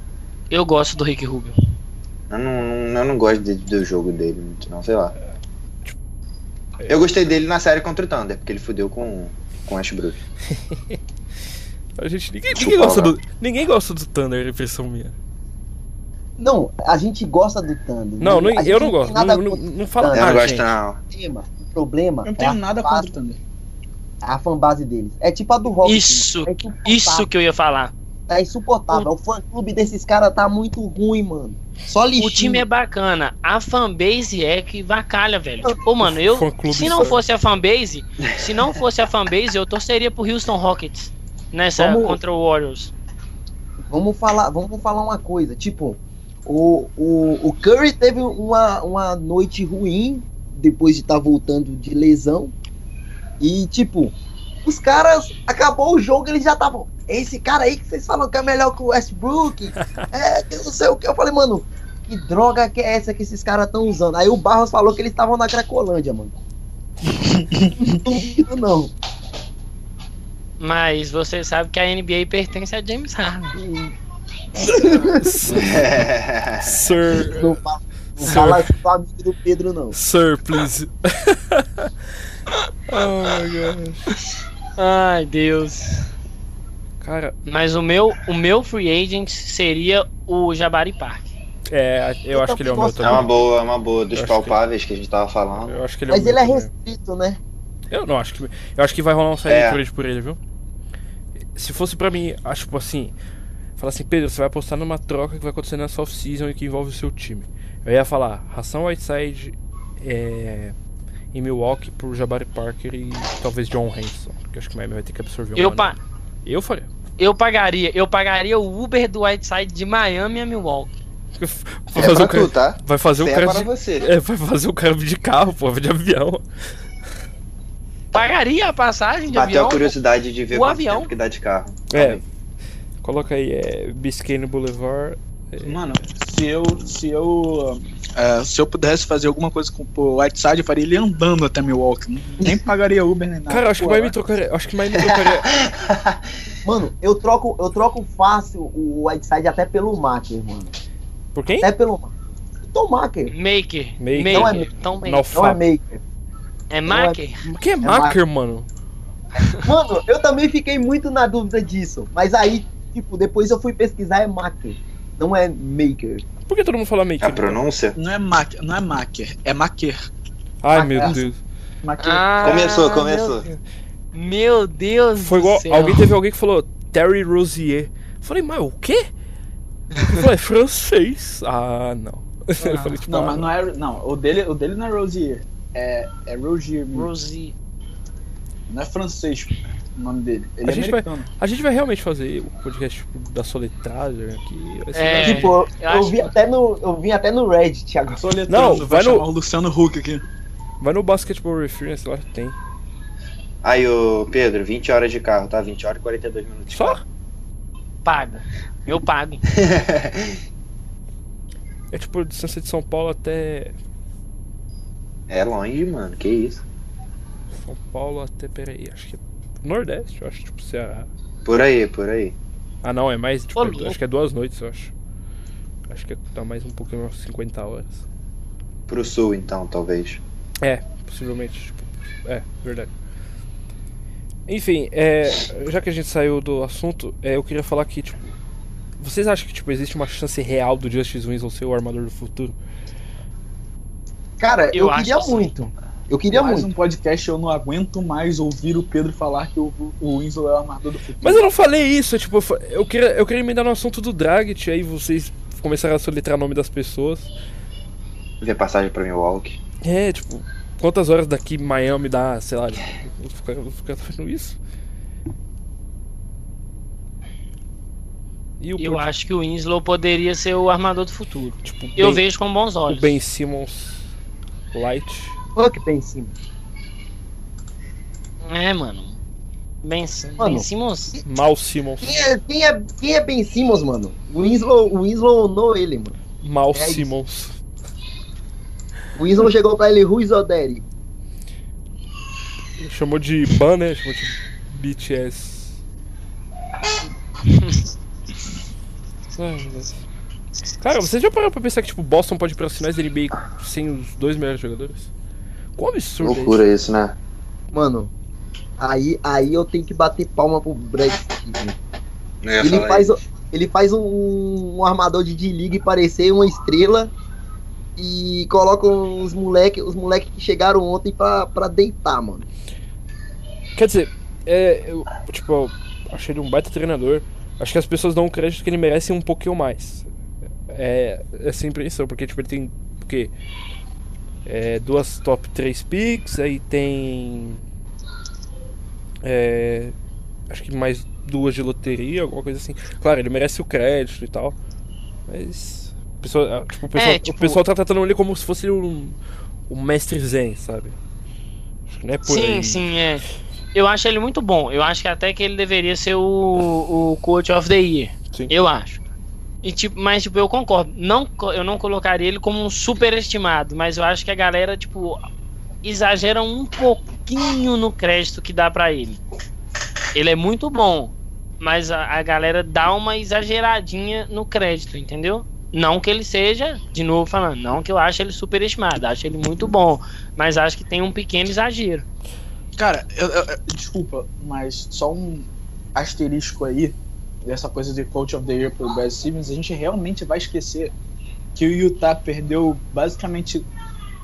Eu gosto do Rick Rubio. Eu não, não- eu não gosto de- do jogo dele muito, não, sei lá. Eu gostei dele na série contra o Thunder, porque ele fudeu com, com o Ashbrook. A gente. Ninguém, ninguém gosta do. Ninguém gosta do Thunder, é impressão minha. Não, a gente gosta do Thunder. Não, não eu não gosto. nada Não, não, não fala Thunder. Eu não nada. gosto, gente. não. o problema. O problema Eu não é tenho a nada contra o Thunder. a fanbase deles. É tipo a do Rock. Isso, é insuportável. Isso que eu ia falar. Tá insuportável. O fã clube desses caras tá muito ruim, mano. Só lixinho. O time é bacana. A fanbase é que vacalha, velho. Tipo, mano, eu. Se não fosse a fanbase, se não fosse a fanbase, eu torceria pro Houston Rockets nessa Vamos- contra o Warriors. Vamos falar, vamos falar uma coisa. Tipo, o, o, o Curry teve uma, uma noite ruim depois de estar voltando de lesão. E, tipo, os caras. Acabou o jogo, eles já estavam. Esse cara aí que vocês falam que é melhor que o Westbrook. É, que não sei o que. Eu falei, mano, que droga que é essa que esses caras estão usando? Aí o Barros falou que eles estavam na Cracolândia, mano. não duvido, não. Mas você sabe que a NBA pertence a James Harden. Sir. Não, fa- não Sir. fala amigo do Pedro, não. Sir, please. oh my gosh. Ai, Deus. Cara, Mas o meu, o meu free agent seria o Jabari Park. é, eu acho que ele é o meu É uma também. boa, é uma boa dos Eu palpáveis que... a gente tava falando. Eu acho que ele é o Mas ele é também. restrito, né? Eu não acho que. Eu acho que vai rolar um sign É. trade por ele, viu? Se fosse pra mim, acho tipo assim. Falar assim, Pedro, você vai apostar numa troca que vai acontecer nessa off-season e que envolve o seu time. Eu ia falar, ração Whiteside é, em Milwaukee por Jabari Parker e talvez John Henson. Porque eu acho que o Miami vai ter que absorver Eu, pa. Eu faria. eu pagaria, eu pagaria o Uber do Whiteside de Miami a Milwaukee. Vai É fazer pra o cara, tu, tá? vai fazer o é cara de, você. é, vai fazer o cara de carro, pô, de avião. pagaria a passagem de Bateu avião. a curiosidade de ver o avião. tempo que dá de carro. É. Coloca aí, é Biscayne Boulevard. Mano, se eu. Se eu. É, se eu pudesse fazer alguma coisa com o Whiteside, eu faria ele andando até Milwaukee. Nem pagaria Uber nem nada. Cara, eu acho que Pô, mais me trocaria. Acho que mais me trocaria. Mano, eu troco, eu troco fácil o Whiteside até pelo Macker, mano. Por quem? Até pelo. Tom Macker. Maker. Maker. Não é Maker. Então, Maker. Não é. Maker. É Maker? Quem é Macker, mano? Mano, eu também fiquei muito na dúvida disso. Mas aí, tipo, depois eu fui pesquisar, é Macker. Não é Maker. Por que todo mundo fala A Maker? pronúncia? Não é Macker, não é Macker, é Macker. Ai, meu Ah, Deus. Ah, Começou, meu- começou. Meu Deus Foi do igual. céu. Alguém teve alguém que falou Terry Rosier. Eu falei, mas o quê? Eu falei, é francês. Ah, não. Eu falei, tipo, não, ah, mas não é. Não, o dele, o dele não é Rosier. É, é Rogier. Rosie. Não é francês o nome dele. Ele A é gente vai-. A gente vai realmente fazer o podcast tipo, da soletragem aqui. É. tipo, eu, eu vi que- até no, eu vi até no Reddit agora. Soletrando, Não, vai, vai no- chamar o Luciano Huck aqui. Vai no Basketball Reference, lá tem. Aí, ô Pedro, 20 horas de carro, tá? 20 horas e 42 minutos. Só? Pago. Eu pago. É tipo a distância de São Paulo até. É longe, mano. Que isso. São Paulo até. Peraí, acho que é. Nordeste, eu acho, tipo Ceará. Por aí, por aí. Ah, não, é mais. Tipo, é- acho que é duas noites, eu acho. Acho que tá mais um pouquinho, umas 50 horas. Pro sul, então, talvez. É, possivelmente. Tipo, é, verdade. Enfim, é, já que a gente saiu do assunto, é, eu queria falar que, tipo, vocês acham que tipo, existe uma chance real do Justice Winslow ser o armador do futuro? Cara, eu, Eu queria que sim. Eu queria mais muito. um podcast eu não aguento mais ouvir o Pedro falar que o, o Winslow é o armador do futuro. Mas eu não falei isso, tipo, eu queria, eu queria emendar no assunto do Dragic, aí vocês começaram a soletrar o nome das pessoas. Ver passagem pra Milwaukee. É, tipo, quantas horas daqui Miami dá, sei lá, vou ficar, vou ficar fazendo isso? E o, Eu acho que o Winslow poderia ser o armador do futuro. tipo, Eu Ben- vejo com bons o olhos. Ben Simmons Light. Fuck bem em cima. É, mano. Ben, Mano. ben Simmons. Mal Simmons. Quem é, quem é, quem é Ben Simmons, mano? O Winslow, o Winslow onou ele, mano. Mal É isso. Simmons. O Winslow chegou pra ele, Ruiz Oderi. Chamou de ban, né? Chamou de BTS. Cara, vocês já pararam pra pensar que tipo, Boston pode ir pra finais da NBA sem os dois melhores jogadores? Quão absurdo é isso? Loucura isso, né? Mano, aí, aí eu tenho que bater palma pro Brad Stevens. Não ia Ele faz, isso. ele faz um, um armador de D-League parecer uma estrela e coloca os moleque, os moleque que chegaram ontem pra, pra deitar, mano. Quer dizer, é, eu, tipo, eu achei ele um baita treinador. Acho que as pessoas dão um crédito que ele merece um pouquinho mais. É essa impressão, porque tipo, ele tem o quê? É, duas top 3 picks, aí tem. É, acho que mais duas de loteria, alguma coisa assim. Claro, ele merece o crédito e tal. Mas. a Pessoa, ah, tipo, o, pessoal, É, tipo- o pessoal tá tratando ele como se fosse um, um mestre zen, sabe? Acho que não é por Sim, aí. sim, é. Eu acho ele muito bom. Eu acho que até que ele deveria ser o, o Coach of the Year. Sim. Eu acho. E, tipo, mas, tipo, eu concordo. Não, eu não colocaria ele como um superestimado, mas eu acho que a galera, tipo, exagera um pouquinho no crédito que dá pra ele. Ele é muito bom, mas a, a galera dá uma exageradinha no crédito, entendeu? Não que ele seja, de novo falando, não que eu acho ele superestimado, acho ele muito bom, mas acho que tem um pequeno exagero. Cara, eu- eu- desculpa, mas só um asterisco aí dessa coisa de Coach of the Year pro Brad Stevens, a gente realmente vai esquecer que o Utah perdeu basicamente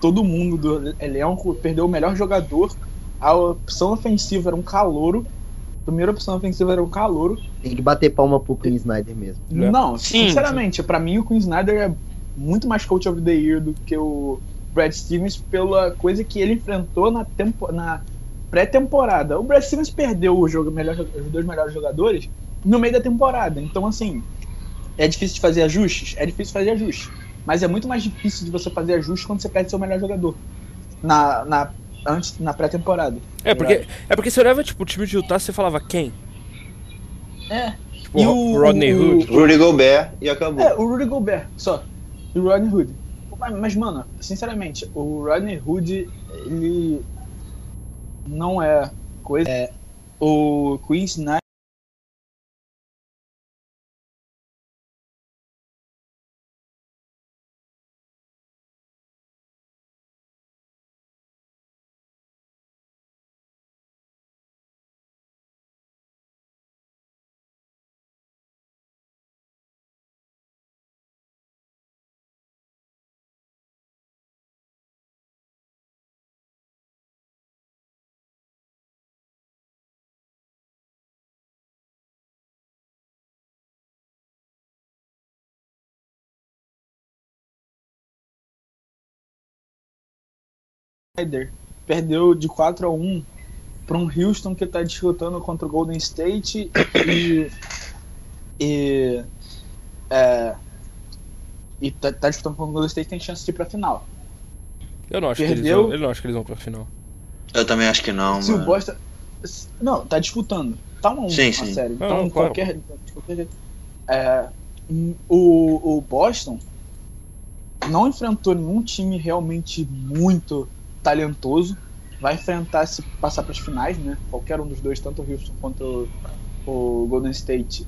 todo mundo do elenco, perdeu o melhor jogador, a opção ofensiva era um calouro, a primeira opção ofensiva era um calouro. Tem que bater palma pro Queen Snyder mesmo. É. Não, Sim. sinceramente, pra mim o Queen Snyder é muito mais Coach of the Year do que o Brad Stevens pela coisa que ele enfrentou na, tempo, na pré-temporada. O Brad Stevens perdeu o jogo, melhor, os dois melhores jogadores no meio da temporada. Então, assim, é difícil de fazer ajustes? É difícil fazer ajustes. Mas é muito mais difícil de você fazer ajustes quando você perde seu melhor jogador. Na, na antes na pré-temporada. É porque, é porque você olhava, tipo, o time de Utah, você falava quem? É. Tipo, E o Rodney o- Hood. Rudy Gobert e acabou. É, o Rudy Gobert, só. E o Rodney Hood. Mas, mas, mano, sinceramente, o Rodney Hood, ele não é coisa. É, o Queen Snyder. Perdeu de 4 a 1 para um Houston que está disputando contra o Golden State e e é, e tá, tá disputando contra o Golden State tem chance de ir para final. Eu não acho que eles Perdeu. vão, eu não acho que eles vão pra final. Eu também acho que não, Se o mano. Boston não, tá disputando. Tá um Sim, a sim. série. Não, Então não, claro. qualquer, qualquer. É, o, o Boston não enfrentou nenhum time realmente muito talentoso. Vai enfrentar se passar para as finais, né? Qualquer um dos dois, tanto o Houston quanto o, o Golden State,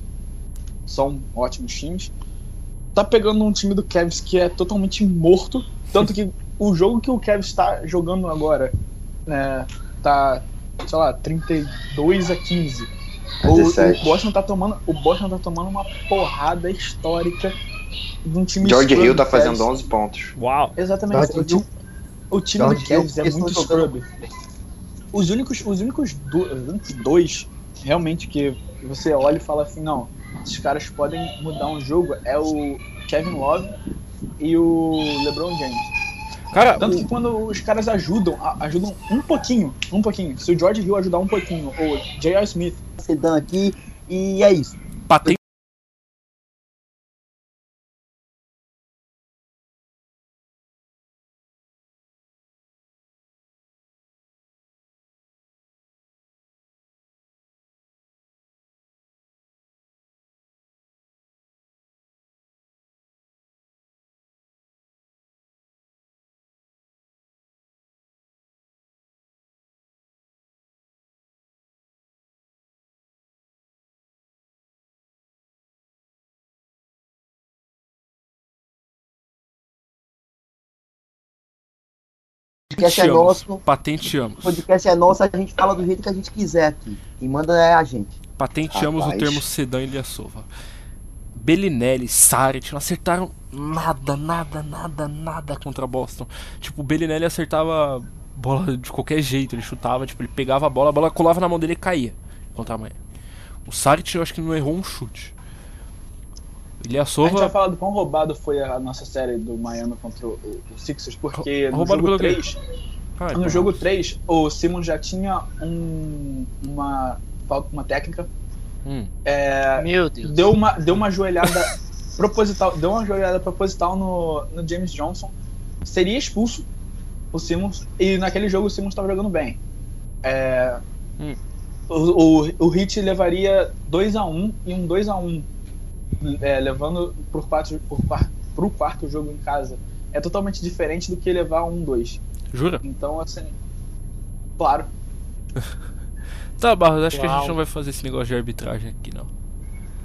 são ótimos times. Tá pegando um time do Cavs que é totalmente morto, tanto que o jogo que o Cavs está jogando agora, né, tá, sei lá, 32 a 15. O, 17. o Boston tá tomando, o Boston tá tomando uma porrada histórica de um time George Hill tá fazendo 11 pontos. Uau! Exatamente. George O time, o time do Cavs é muito scrub. Os únicos, os únicos, do- os únicos dois realmente que você olha e fala assim, não, esses caras podem mudar um jogo é o Kevin Love e o LeBron James. Cara, Tanto o- que quando os caras ajudam, ajudam um pouquinho, um pouquinho. Se o George Hill ajudar um pouquinho, ou o J.R. Smith, sedã aqui e é isso. patente podcast é Patenteamos. nosso, o patenteamos. podcast é nosso, a gente fala do jeito que a gente quiser aqui. Quem manda é a gente. Patenteamos o Rapaz. termo sedã Ilyasova. Bellinelli, Saric não acertaram nada, nada, nada, nada contra Boston. Tipo, o Bellinelli acertava bola de qualquer jeito, ele chutava, tipo, ele pegava a bola, a bola colava na mão dele e caía contra a manhã. O Saric eu acho que não errou um chute. A gente vai Ilyasova, falar do quão roubado foi a nossa série do Miami contra o, o Sixers, porque no Roubado jogo pelo quê? 3, Ah, no então. jogo 3, o Simmons já tinha um, uma, falta- uma técnica Hum. Meu Deus. deu uma, deu uma joelhada proposital, deu uma joelhada proposital no, no James Johnson, seria expulso o Simmons, e naquele jogo o Simmons estava jogando bem. É, Hum. o, o, o Heat levaria 2x1 e um 2x1, é, levando por quatro, por, quar- pro quarto jogo em casa. É totalmente diferente do que levar um 2. Jura? Então, assim, claro, Tá, Barros, acho que a Uau. gente não vai fazer esse negócio de arbitragem aqui, não.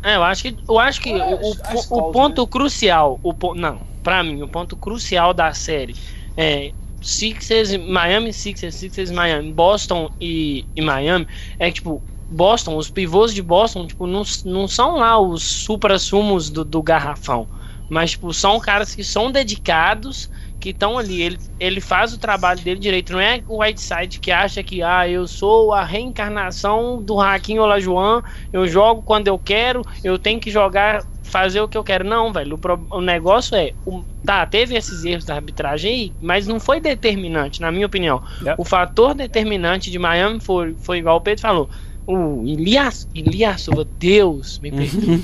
É, eu acho que, eu acho que É, o, o- as o calls, ponto crucial, o, po- não, pra mim, o ponto crucial da série é Sixers, e- Miami, Sixers, Sixers, Miami, Boston e, e Miami, é que, tipo, Boston, os pivôs de Boston, tipo, não, não são lá os supra-sumos do, do garrafão, mas, tipo, são caras que são dedicados, que estão ali, ele, ele faz o trabalho dele direito, não é o Whiteside que acha que, ah, eu sou a reencarnação do Hakim Olajuwon, eu jogo quando eu quero, eu tenho que jogar, fazer o que eu quero. Não, velho. O, pro- o negócio é. o- tá, teve esses erros da arbitragem aí, mas não foi determinante, na minha opinião. Yep. O fator determinante de Miami foi, foi igual o Pedro falou. O Elias, Elias, Deus me perdoe.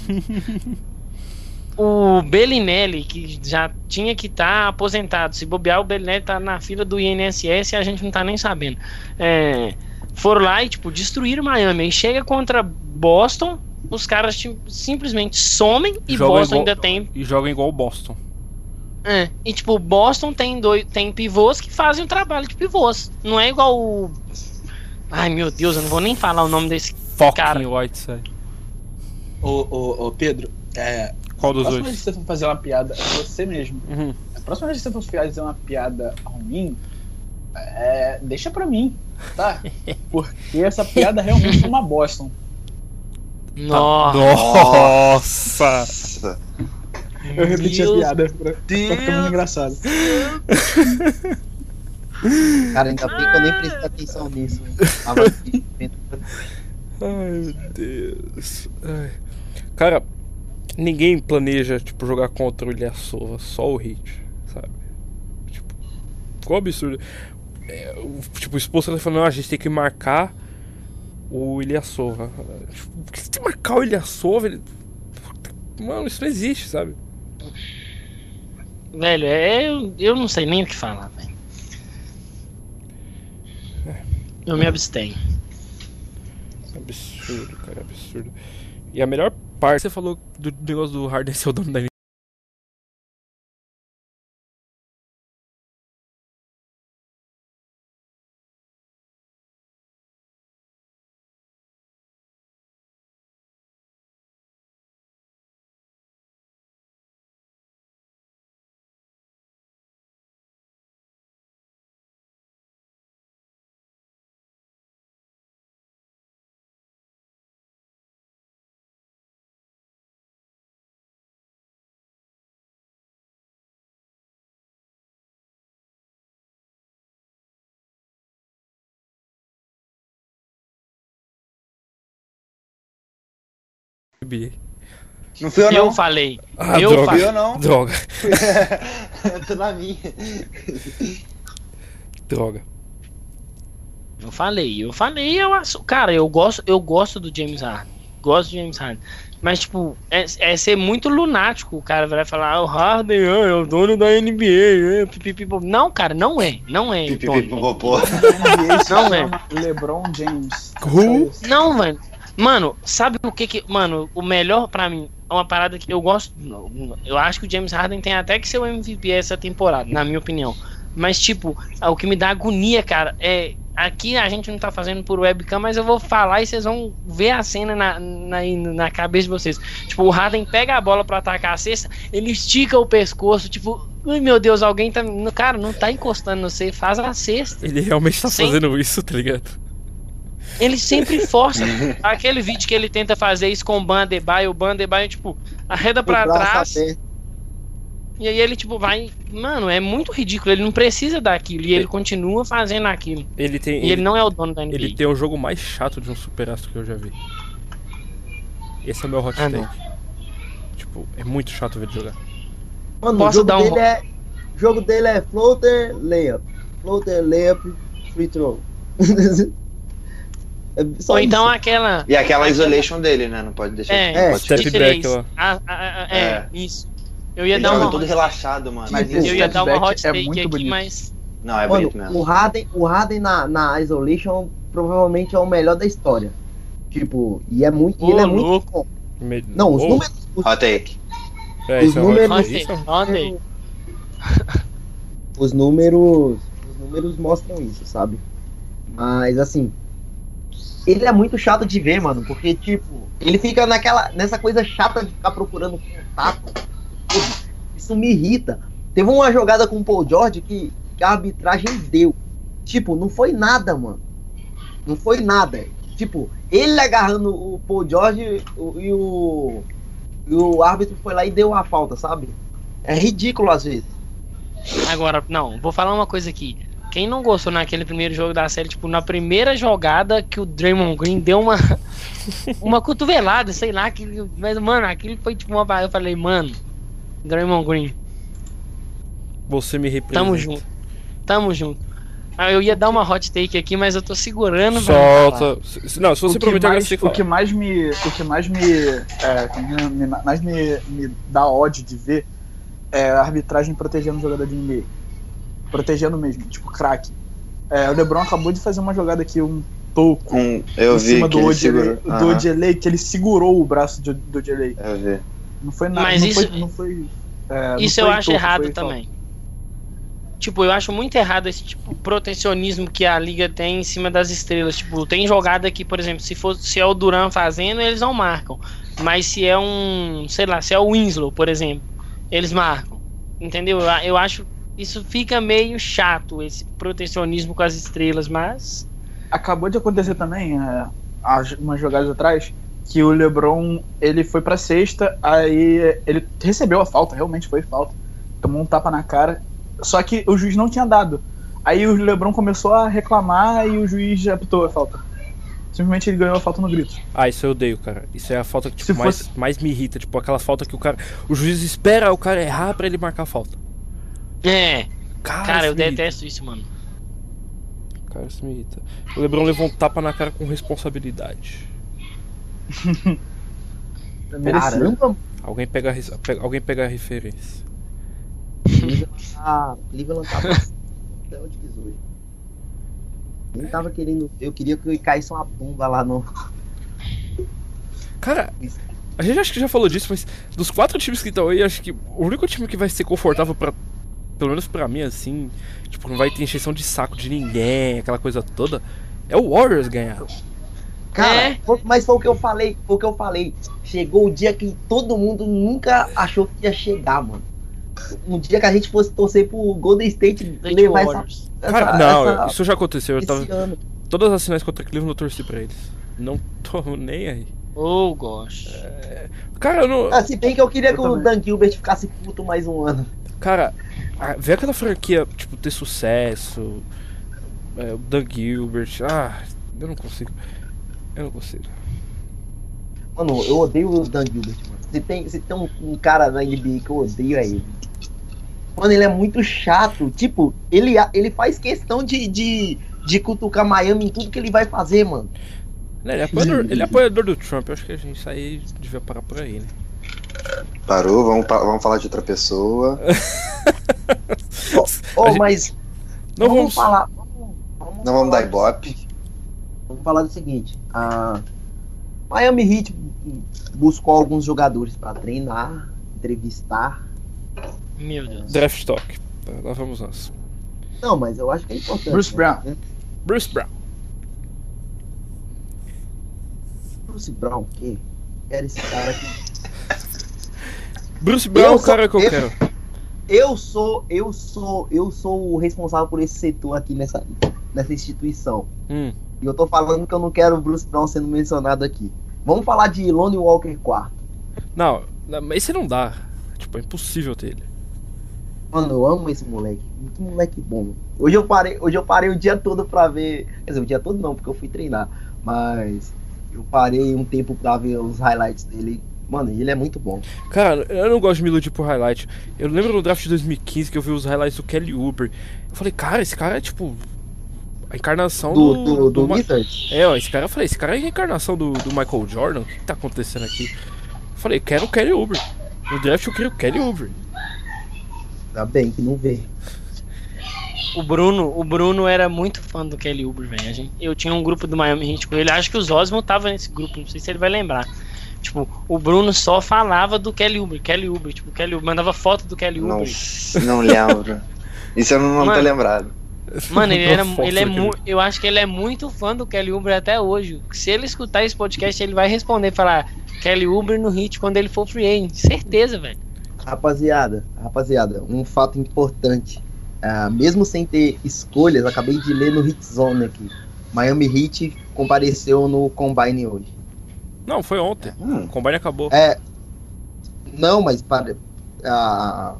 o Bellinelli, que já tinha que estar aposentado. Se bobear, o Bellinelli tá na fila do INSS e a gente não tá nem sabendo. É, foram lá e, tipo, destruíram Miami. E chega contra Boston, os caras tipo, simplesmente somem e Joga Boston igual- ainda tem. E joga igual o Boston. É, e, tipo, Boston tem, dois, tem pivôs que fazem o trabalho de pivôs. Não é igual o. Ai, meu Deus, eu não vou nem falar o nome desse. Fucking Cara. Whiteside. Ô, ô, ô, Pedro, é, Qual a dos próxima vez dois? que você for fazer uma piada, é você mesmo. Uhum. A próxima vez que você for fazer uma piada ruim, é, deixa pra mim, tá? Porque essa piada realmente é uma Boston. Nossa. Nossa! Eu repeti a Deus piada pra, pra ficar muito engraçado. Cara, ainda bem que eu nem prestei atenção nisso. Ai, meu Deus. Ai. Cara, ninguém planeja, tipo, jogar contra o Ilyasova, só o Hit, sabe? Tipo, qual absurdo. É, o- tipo, o esposo tá falando, não, a gente tem que marcar o Ilyasova. Tipo, por que você tem que marcar o Ilyasova? Ele... Mano, isso não existe, sabe? Velho, é, eu, eu não sei nem o que falar, velho. Eu me abstenho. Absurdo, cara, absurdo. E a melhor parte, você falou do negócio do Harden ser o dono da Não fui eu Eu não. falei. Ah, eu droga. Falei. eu não. Droga, eu tô na minha. droga. Eu falei, eu falei, eu acho. Cara, eu gosto, eu gosto do James Harden. Gosto do James Harden. Mas, tipo, é, é ser muito lunático. O cara vai falar, ah, o Harden ah, é o dono da NBA. É, não, cara, não é. Não é. Não chama LeBron James. Who? Não, velho. Mano, sabe o que que. Mano, o melhor pra mim é uma parada que eu gosto. Eu acho que o James Harden tem até que ser o MVP essa temporada, na minha opinião. Mas, tipo, o que me dá agonia, cara, é. Aqui a gente não tá fazendo por webcam, mas eu vou falar e vocês vão ver a cena na, na, na cabeça de vocês. Tipo, o Harden pega a bola pra atacar a cesta, ele estica o pescoço, tipo, ai meu Deus, alguém tá. Cara, não tá encostando no você, faz a cesta. Ele realmente tá Sim. fazendo isso, tá ligado? Ele sempre força. Aquele vídeo que ele tenta fazer isso com o Bandebaio, o Bandebaio, tipo, arreda pra trás. aberto. E aí ele, tipo, vai. Mano, é muito ridículo. Ele não precisa daquilo. E ele continua fazendo aquilo. Ele tem. E ele ele, não é o dono da NBA. ele tem o jogo mais chato de um superastro que eu já vi. Esse é o meu hot Ah, take. não. Tipo, é muito chato ver ele jogar. Mano, Posso o jogo dar um dele é. O jogo dele é floater, layup. Floater, layup, free throw. é só Ou então isso. aquela. E aquela isolation dele, né? Não pode deixar. É, É, pode step back lá. Ah, ah, ah, é, É. isso. Eu ia Ele dar uma. todo relaxado, mano. Mas Eu esse ia dar uma back hot é take muito aqui, bonito. mas. Não, é Mano, bonito o mesmo. Harden, o Harden na, na isolation provavelmente é o melhor da história. Tipo, e é muito. e Ô, ele é muito louco. bom. Me- Não, os Oh, números. os- Hot take. É, os isso é números- hot Ontem, take. Os números os números mostram isso, sabe? Mas assim, ele é muito chato de ver, mano, porque tipo, ele fica naquela nessa coisa chata de ficar procurando contato. Isso me irrita. Teve uma jogada com o Paul George que, a arbitragem deu. Tipo, não foi nada, mano. Não foi nada. Tipo, ele agarrando o Paul George e o e o árbitro foi lá e deu a falta, sabe? É ridículo às vezes. Agora, não, vou falar uma coisa aqui. Quem não gostou naquele primeiro jogo da série, tipo, na primeira jogada que o Draymond Green deu uma uma cotovelada, sei lá, que, mas mano, aquilo foi tipo uma eu falei, mano, Draymond Green, Você me representa. tamo junto. Tamo junto. Ah, eu ia dar uma hot take aqui, mas eu tô segurando. Solta. Não, se você o que prometer agora mais, você o que mais me o que mais me, é, é, me- mais me, me dá ódio de ver é a arbitragem protegendo o jogador de NBA protegendo mesmo tipo craque é, o LeBron acabou de fazer uma jogada aqui um toco Um, eu em vi cima que do ele Odelay, segurou. do Aham, Odelay, que ele segurou o braço do, do Odelay. eu vi. não foi nada Mas não, isso- foi, não foi é, não Isso foi eu acho toco, errado também. Tipo, eu acho muito errado esse tipo de protecionismo que a liga tem em cima das estrelas. Tipo, tem jogada que, por exemplo, se for se é o Duran fazendo, eles não marcam. Mas se é um, sei lá, se é o Winslow, por exemplo, eles marcam. Entendeu? Eu, eu acho isso fica meio chato esse protecionismo com as estrelas, mas acabou de acontecer também, é, há umas jogadas atrás, que o LeBron ele foi pra sexta, aí ele recebeu a falta, realmente foi falta, tomou um tapa na cara, só que o juiz não tinha dado. Aí o LeBron começou a reclamar e o juiz apitou a falta. Simplesmente ele ganhou a falta no grito. Ah, isso eu odeio, cara. Isso é a falta que tipo, Se mais, fosse- mais me irrita. Tipo, aquela falta que o cara. O juiz espera o cara errar pra ele marcar a falta. É, Cara, cara, eu detesto isso, mano. Cara, isso me irrita. O Lebron levou um tapa na cara com responsabilidade. Caramba, Alguém pega, a pega- alguém pega a referência. Cleveland tá, Cleveland tá até onde hoje. Nem tava querendo. Eu queria que caísse uma pomba lá no. Cara, a gente acho que já falou disso, mas dos quatro times que estão aí, acho que o único time que vai ser confortável pra. Pelo menos pra mim, assim, tipo, não vai ter encheção de saco de ninguém, aquela coisa toda, é o Warriors ganhar. Cara, É. foi- mas foi o que eu falei, foi o que eu falei. Chegou o dia que todo mundo nunca achou que ia chegar, mano. Um dia que a gente fosse torcer pro Golden State levar essa, Warriors. essa, Cara, não, essa- isso já aconteceu. Eu tava, ano. todas as finais contra Cleveland eu torci pra eles. Não tô nem aí. Oh, gosto. Cara, eu não. Ah, se bem que eu queria Eu que o também. Dan Gilbert ficasse puto mais um ano. Cara, a- ver aquela franquia, tipo, ter sucesso. é, o Doug Gilbert. Ah, eu não consigo. Eu não consigo. Mano, eu odeio o Dan Gilbert, mano. Se tem, se tem um, um cara na NBA que eu odeio é ele. Mano, ele é muito chato. Tipo, ele, ele faz questão de, de, de cutucar Miami em tudo que ele vai fazer, mano. Ele é, apoiador, ele é apoiador do Trump. Eu acho que a gente aí devia parar por aí, né? Parou, vamos, vamos falar de outra pessoa. Ô, A gente- mas Não vamos, vamos. falar. Vamos, vamos Não vamos falar dar ibope. seguinte. Vamos falar do seguinte. A Miami Heat buscou alguns jogadores pra treinar, entrevistar. Meu Deus. Draft Stock. Lá vamos nós. Não, mas eu acho que é importante. Bruce né? Brown. Bruce Brown. Bruce Brown, o quê? Quero esse cara aqui. Bruce Brown é Eu o cara que eu sou- quero. Eu sou, eu sou, eu sou o responsável por esse setor aqui nessa, nessa instituição. Hum. E eu tô falando que eu não quero o Bruce Brown sendo mencionado aqui. Vamos falar de Lonnie Walker quarto. Não, esse não dá. Tipo, é impossível ter ele. Mano, eu amo esse moleque. Que moleque bom. Hoje eu parei, hoje eu parei o dia todo pra ver. Quer dizer, o dia todo não, porque eu fui treinar. Mas eu parei um tempo pra ver os highlights dele. Mano, ele é muito bom. Cara, eu não gosto de me iludir por highlight. Eu lembro no draft de 2015 que eu vi os highlights do Kelly Uber. Eu falei, cara, esse cara é tipo. A encarnação Do, do. do, do Ma- Wizards. É, ó, esse cara, eu falei, esse cara é a encarnação do, do Michael Jordan. O que, que tá acontecendo aqui? Eu falei, quero o Kelly Uber. No draft eu queria o Kelly Uber. Ainda bem que não vê. O Bruno, o Bruno era muito fã do Kelly Oubre, velho. Eu tinha um grupo do Miami Heat com ele. Acho que os Osmo tava nesse grupo, não sei se ele vai lembrar. Tipo, o Bruno só falava do Kelly Oubre, Kelly Oubre, tipo, Kelly Oubre, mandava foto do Kelly Não, Oubre. não lembro. Isso eu não, não tô Mano. lembrado. Mano, ele, era, ele é mu- eu acho que ele é muito fã do Kelly Oubre até hoje. Se ele escutar esse podcast, ele vai responder, falar Kelly Oubre no Heat quando ele for free agent. Certeza, velho. Rapaziada, rapaziada, um fato importante. Ah, mesmo sem ter escolhas, acabei de ler no Hit Zone aqui. Miami Heat compareceu no Combine hoje. Não, foi ontem. Hum, O combine acabou. É. Não, mas para, ah,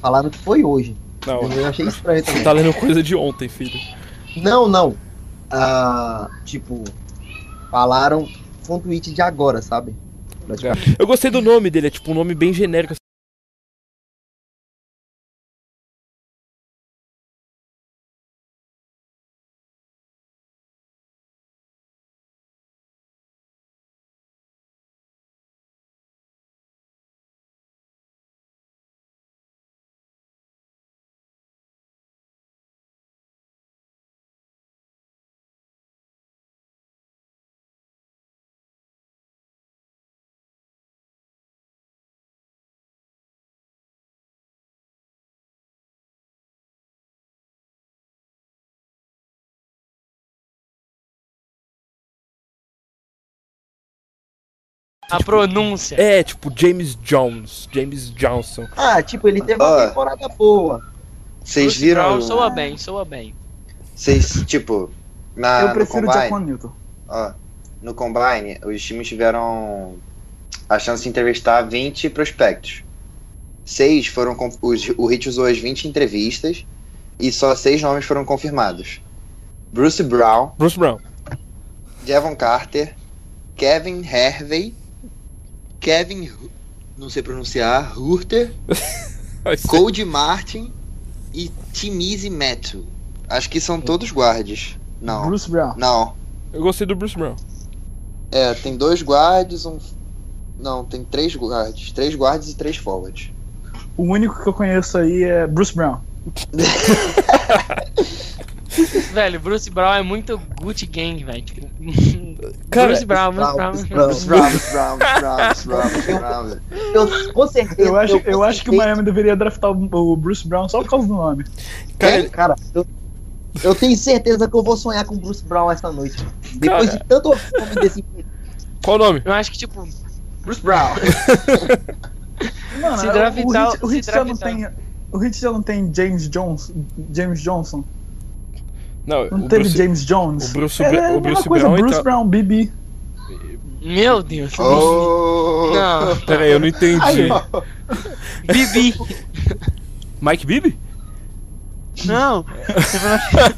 falaram que foi hoje. Não, Eu achei estranho você também. tá lendo coisa de ontem, filho. Não, não. Ah, tipo, falaram. Foi um tweet de agora, sabe? Eu gostei do nome dele, é tipo um nome bem genérico. A pronúncia. É, tipo James Jones, James Johnson. Ah, tipo, ele teve uma temporada boa. Vocês viram. Brown soa bem, soa bem. Vocês, tipo, na, eu no prefiro Jaquan Newton. ó, no combine, os times tiveram a chance de entrevistar 20 prospectos. Seis foram os, o Hit usou as 20 entrevistas e só seis nomes foram confirmados. Bruce Brown, Bruce Brown. Devon Carter, Kevin Hervey, Kevin, não sei pronunciar, Hurter, Cody Martin e Timisi Metu. Acho que são todos guardes. Não, Bruce Brown. não. Eu gostei do Bruce Brown. É, tem dois guards, um. Não, tem três guards. Três guards e três forwards. O único que eu conheço aí é Bruce Brown. Velho, Bruce Brown é muito Gucci Gang, velho. Tipo, Cara, Bruce Brown, Bruce Brown. Bruce Brown. Bruce Brown, Bruce Brown, Bruce Brown, Bruce Brown, Bruce Brown. Eu, com certeza. Eu acho, eu acho que o Miami deveria draftar o Bruce Brown só por causa do nome. Cara, ele- Cara, eu, eu tenho certeza que eu vou sonhar com o Bruce Brown essa noite. Depois Cara. de tanto nome desse qual o nome? Eu acho que, tipo, Bruce Brown. Mano, Se o- draftar- o o se Heat já não tem. O Heat já não tem James Jones, James Johnson. Não, Não o teve Bruce, James Jones. o Bruce é, Bra- é o Bruce coisa, Brown, Bruce então- Brown, BB. meu Deus. Oh! Não, Pera aí, eu não entendi. Bibi. Mike Bibby? Não. Você vai-